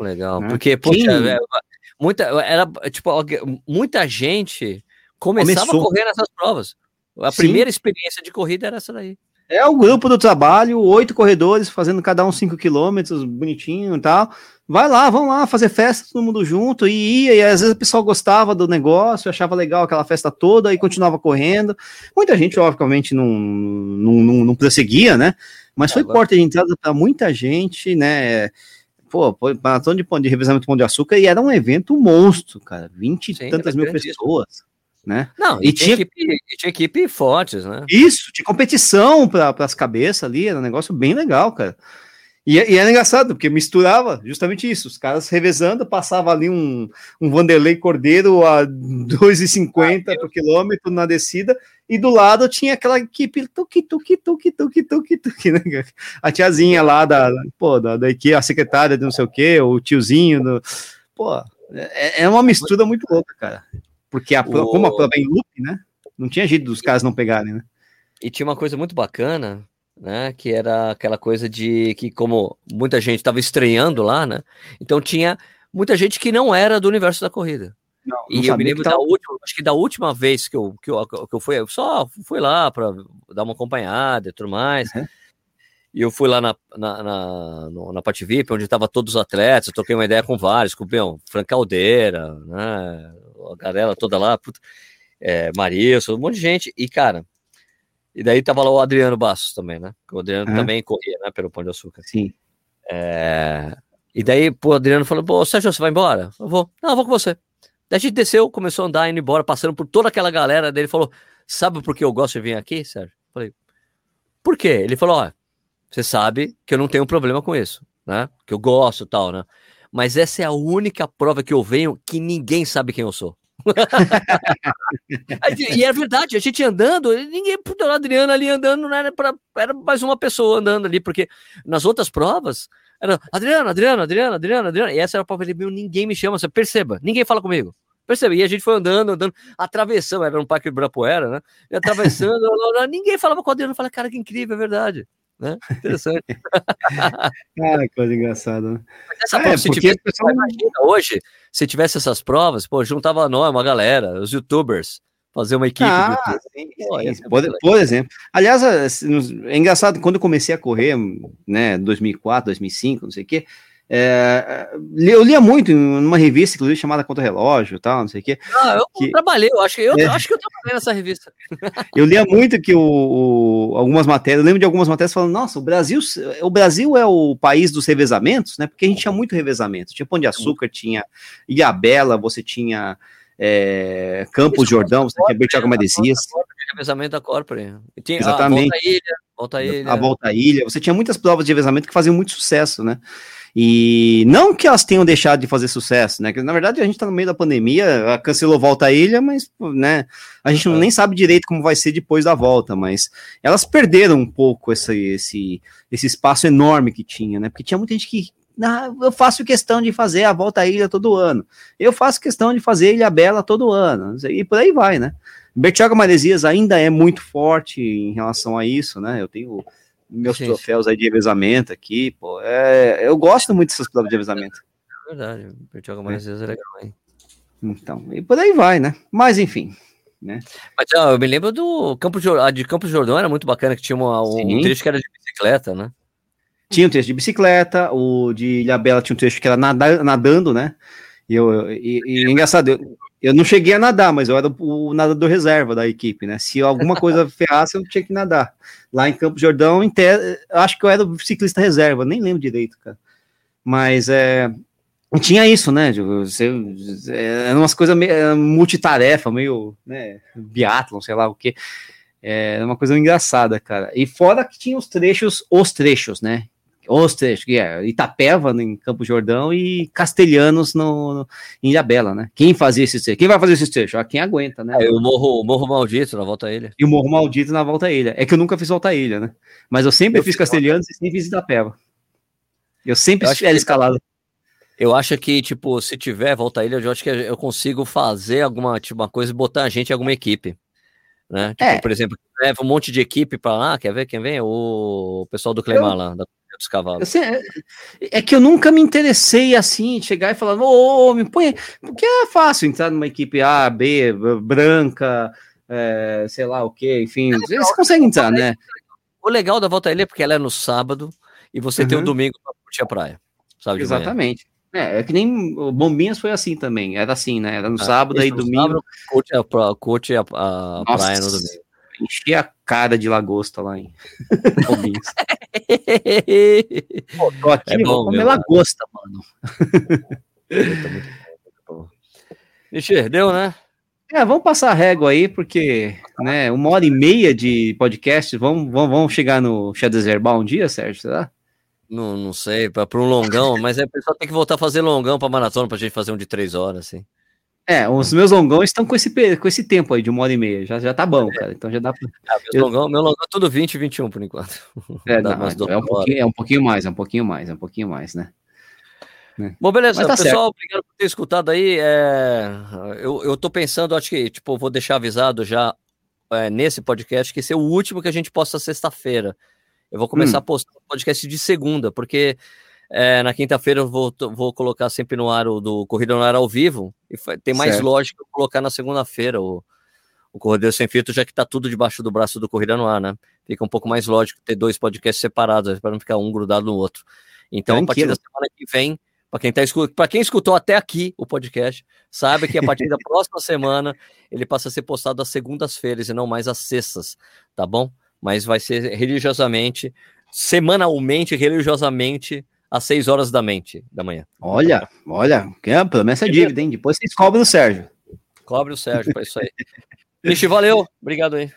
S2: Legal, é. porque, poxa, Quem... É, muita, era, tipo, muita gente começava Começou. a correr nessas provas. A Sim. primeira experiência de corrida era essa daí.
S1: É o grupo do trabalho, oito corredores fazendo cada um cinco quilômetros, bonitinho e tal. Vai lá, vamos lá fazer festa, todo mundo junto. E ia, e às vezes o pessoal gostava do negócio, achava legal aquela festa toda e continuava correndo. Muita gente, obviamente, não, não, não, não prosseguia, né? Mas foi porta de entrada para muita gente, né? pô, maratona de, de revezamento de pão de açúcar e era um evento monstro, cara. 20 e tantas mil pessoas. Né?
S2: Não, e, e tinha, equipe, e tinha equipe fortes, né?
S1: Isso, tinha competição para as cabeças ali, era um negócio bem legal, cara. E, e era engraçado, porque misturava justamente isso, os caras revezando, passava ali um, um Vanderlei Cordeiro a [laughs] 2,50 ah, por quilômetro na descida, e do lado tinha aquela equipe tuque, tuque, tuque, tuque, tuque, tuque, né? A tiazinha lá da, pô, da, da equipe, a secretária de não sei o quê, o tiozinho, do, pô, é, é uma mistura muito louca, cara. Porque a, o... como a prova é em loop, né? Não tinha jeito dos caras não pegarem, né?
S2: E tinha uma coisa muito bacana, né? Que era aquela coisa de que, como muita gente estava estreando lá, né? Então tinha muita gente que não era do universo da corrida. Não, não e eu me lembro da última, acho que da última vez que eu, que eu, que eu fui, eu só fui lá para dar uma acompanhada e tudo mais. Uhum. E eu fui lá na, na, na, na Pati VIP, onde estavam todos os atletas, eu troquei uma ideia com vários, com o Frank Caldeira, né? A galera toda lá, puta, é, Marilson, um monte de gente. E, cara, e daí tava lá o Adriano Bastos também, né? O Adriano uhum. também corria, né? Pelo Pão de Açúcar.
S1: Sim.
S2: É... E daí, pô, o Adriano falou, pô, Sérgio, você vai embora? Eu vou. Não, eu vou com você. Daí a gente desceu, começou a andar, indo embora, passando por toda aquela galera. Daí ele falou, sabe por que eu gosto de vir aqui, Sérgio? Eu falei, por quê? Ele falou, ó, você sabe que eu não tenho problema com isso, né? Que eu gosto e tal, né? Mas essa é a única prova que eu venho que ninguém sabe quem eu sou [laughs] e é verdade, a gente andando, ninguém, o Adriano ali andando, não era, pra, era mais uma pessoa andando ali, porque nas outras provas, era Adriano, Adriano, Adriano, Adriano, Adriano, e essa era a prova, ele, ninguém me chama, perceba, ninguém fala comigo. Percebe? E a gente foi andando, andando, atravessando, era um parque Ibirapuera, né? E atravessando, [laughs] ninguém falava com o Adriano, falei, cara, que incrível, é verdade né? Interessante. [laughs]
S1: Cara, coisa engraçada, né?
S2: Essa é, prova, se tivesse, pessoal... imagina, hoje, se tivesse essas provas, pô, juntava nós, uma galera, os youtubers, fazer uma equipe. Ah,
S1: sim, sim. Por, por, exemplo. Aliás, é, é engraçado, quando eu comecei a correr, né, 2004, 2005, não sei o quê, é, eu lia muito em uma revista, inclusive, chamada Contra Relógio tal, não sei o quê.
S2: Ah, eu que, trabalhei, eu acho, eu, é, acho que eu trabalhei nessa revista. [laughs]
S1: Eu lia muito que o, o, algumas matérias, eu lembro de algumas matérias falando, nossa, o Brasil, o Brasil é o país dos revezamentos, né? Porque a gente tinha muito revezamento. Tinha Pão de Açúcar, tinha Ilhabela, você tinha é, Campos Jordão, você tinha Bertiago Madesias.
S2: Revezamento da Corpore.
S1: Exatamente. A Volta Ilha, Volta Ilha. A Volta Ilha. Você tinha muitas provas de revezamento que faziam muito sucesso, né? E não que elas tenham deixado de fazer sucesso, né? Que, na verdade, a gente tá no meio da pandemia, cancelou volta à ilha, mas, né, a gente não, nem sabe direito como vai ser depois da volta, mas elas perderam um pouco esse, esse, esse espaço enorme que tinha, né? Porque tinha muita gente que ah, eu faço questão de fazer a volta à ilha todo ano. Eu faço questão de fazer Ilha Bela todo ano. E por aí vai, né? Bertioga Maresias ainda é muito forte em relação a isso, né? Eu tenho meus Gente. troféus aí de revezamento aqui, pô. É, eu gosto muito dessas provas de revezamento.
S2: É verdade, Bertioga mais vezes é legal, hein?
S1: Então, e por aí vai, né? Mas enfim. Né?
S2: Mas ó, eu me lembro do Campo a de Campos Jordão, era muito bacana, que tinha uma, um, trecho que era de bicicleta, né?
S1: Tinha um trecho de bicicleta, o de Ilhabela tinha um trecho que era nada, nadando, né? E, eu, e, e engraçado, eu, eu não cheguei a nadar, mas eu era o nadador reserva da equipe, né? Se alguma coisa [laughs] ferrasse, eu tinha que nadar. Lá em Campo Jordão, em te... acho que eu era o ciclista reserva, nem lembro direito, cara. Mas é, tinha isso, né? Você, é, era umas coisas meio multitarefa, meio né, biatlon, sei lá o que. É uma coisa engraçada, cara. E fora que tinha os trechos, os trechos, né? Os trechos, que é Itapeva em Campo Jordão e Castelhanos no, no, em Ilhabela, né? Quem fazia esses trechos? Quem vai fazer esses trechos? Ah, quem aguenta, né?
S2: É, o Morro, o Morro Maldito na Volta à Ilha.
S1: E o Morro Maldito na Volta à Ilha. É que eu nunca fiz Volta à Ilha, né? Mas eu sempre eu fiz Castelhanos e sempre fiz Itapeva. Eu sempre eu era escalado.
S2: Eu acho que, tipo, se tiver Volta à Ilha, eu acho que eu consigo fazer alguma tipo, uma coisa e botar a gente em alguma equipe. Né? Tipo, é. por exemplo, leva um monte de equipe para lá, quer ver quem vem? O pessoal do Clemar eu... lá, da dos cavalos.
S1: Sei, é, é que eu nunca me interessei assim, chegar e falar, ô, oh, me põe. Porque é fácil entrar numa equipe A, B, branca, é, sei lá o que, enfim. É eles conseguem entrar, né?
S2: O legal da volta a ele é porque ela é no sábado e você uhum. tem o um domingo para curtir a praia. Sabe,
S1: Exatamente. É, é que nem Bombinhas foi assim também. Era assim, né? Era no ah, sábado e domingo. Sábado,
S2: curte a, curte a, a praia no domingo.
S1: Enchia cara de lagosta lá em [laughs] Pô, tô aqui, é bom, vou comer meu, lagosta, mano. [laughs]
S2: Ixi, deu, né?
S1: É, vamos passar a régua aí, porque, né, uma hora e meia de podcast, vamos, vamos, vamos chegar no Shadows Herbal um dia, Sérgio, será?
S2: Não, não sei, para um longão, mas é, o pessoal tem que voltar a fazer longão para maratona, pra gente fazer um de três horas, assim.
S1: É, os meus longões estão com esse, com esse tempo aí de uma hora e meia. Já, já tá bom, é. cara. Então já dá pra.
S2: Ah, meu, eu... longão, meu longão é tudo 20 e 21 por enquanto.
S1: É, [laughs] não, é, um pouquinho, é um pouquinho mais, é um pouquinho mais, é um pouquinho mais, né?
S2: né? Bom, beleza, tá pessoal, certo. obrigado por ter escutado aí. É... Eu, eu tô pensando, acho que, tipo, vou deixar avisado já é, nesse podcast que esse é o último que a gente posta sexta-feira. Eu vou começar hum. a postar o podcast de segunda, porque é, na quinta-feira eu vou, vou colocar sempre no ar o do Corrida no Ar ao vivo, e tem mais certo. lógica eu colocar na segunda-feira o, o Corredor Sem Filtro, já que tá tudo debaixo do braço do Corrida no Ar, né? Fica um pouco mais lógico ter dois podcasts separados, para não ficar um grudado no outro. Então, Tranquilo. a partir da semana que vem, para quem, tá, para quem escutou até aqui o podcast, sabe que a partir da [laughs] próxima semana ele passa a ser postado às segundas-feiras e não mais às sextas, tá bom? Mas vai ser religiosamente, semanalmente, religiosamente, às 6 horas da mente da manhã.
S1: Olha, olha, que é promessa dívida, hein? Depois vocês cobram o Sérgio.
S2: Cobre o Sérgio, para isso aí. [laughs] Vixe, valeu, obrigado aí.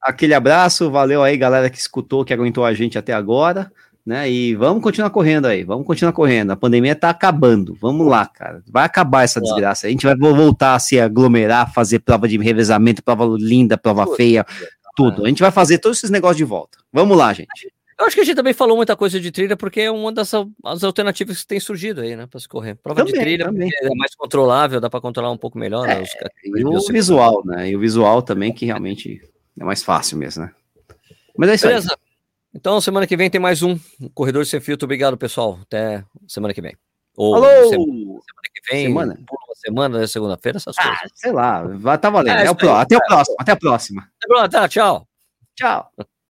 S1: Aquele abraço, valeu aí, galera que escutou, que aguentou a gente até agora, né? E vamos continuar correndo aí, vamos continuar correndo. A pandemia tá acabando, vamos lá, cara. Vai acabar essa desgraça. A gente vai voltar a se aglomerar, fazer prova de revezamento, prova linda, prova feia, tudo. A gente vai fazer todos esses negócios de volta. Vamos lá, gente.
S2: Eu acho que a gente também falou muita coisa de trilha, porque é uma das alternativas que tem surgido aí, né, para se correr. Prova também, de trilha é mais controlável, dá para controlar um pouco melhor. Né, é,
S1: né, os... E o visual, né? E o visual também, que realmente é mais fácil mesmo, né? Mas é isso Beleza. aí.
S2: Então, semana que vem tem mais um Corredor Sem Filtro. Obrigado, pessoal. Até semana que vem.
S1: Ou Alô! Semana, que vem,
S2: semana, semana, né, segunda-feira, essas ah, coisas.
S1: Sei lá, tá valendo. É, é o, até o próximo, até a próxima.
S2: Até, tchau.
S1: Tchau.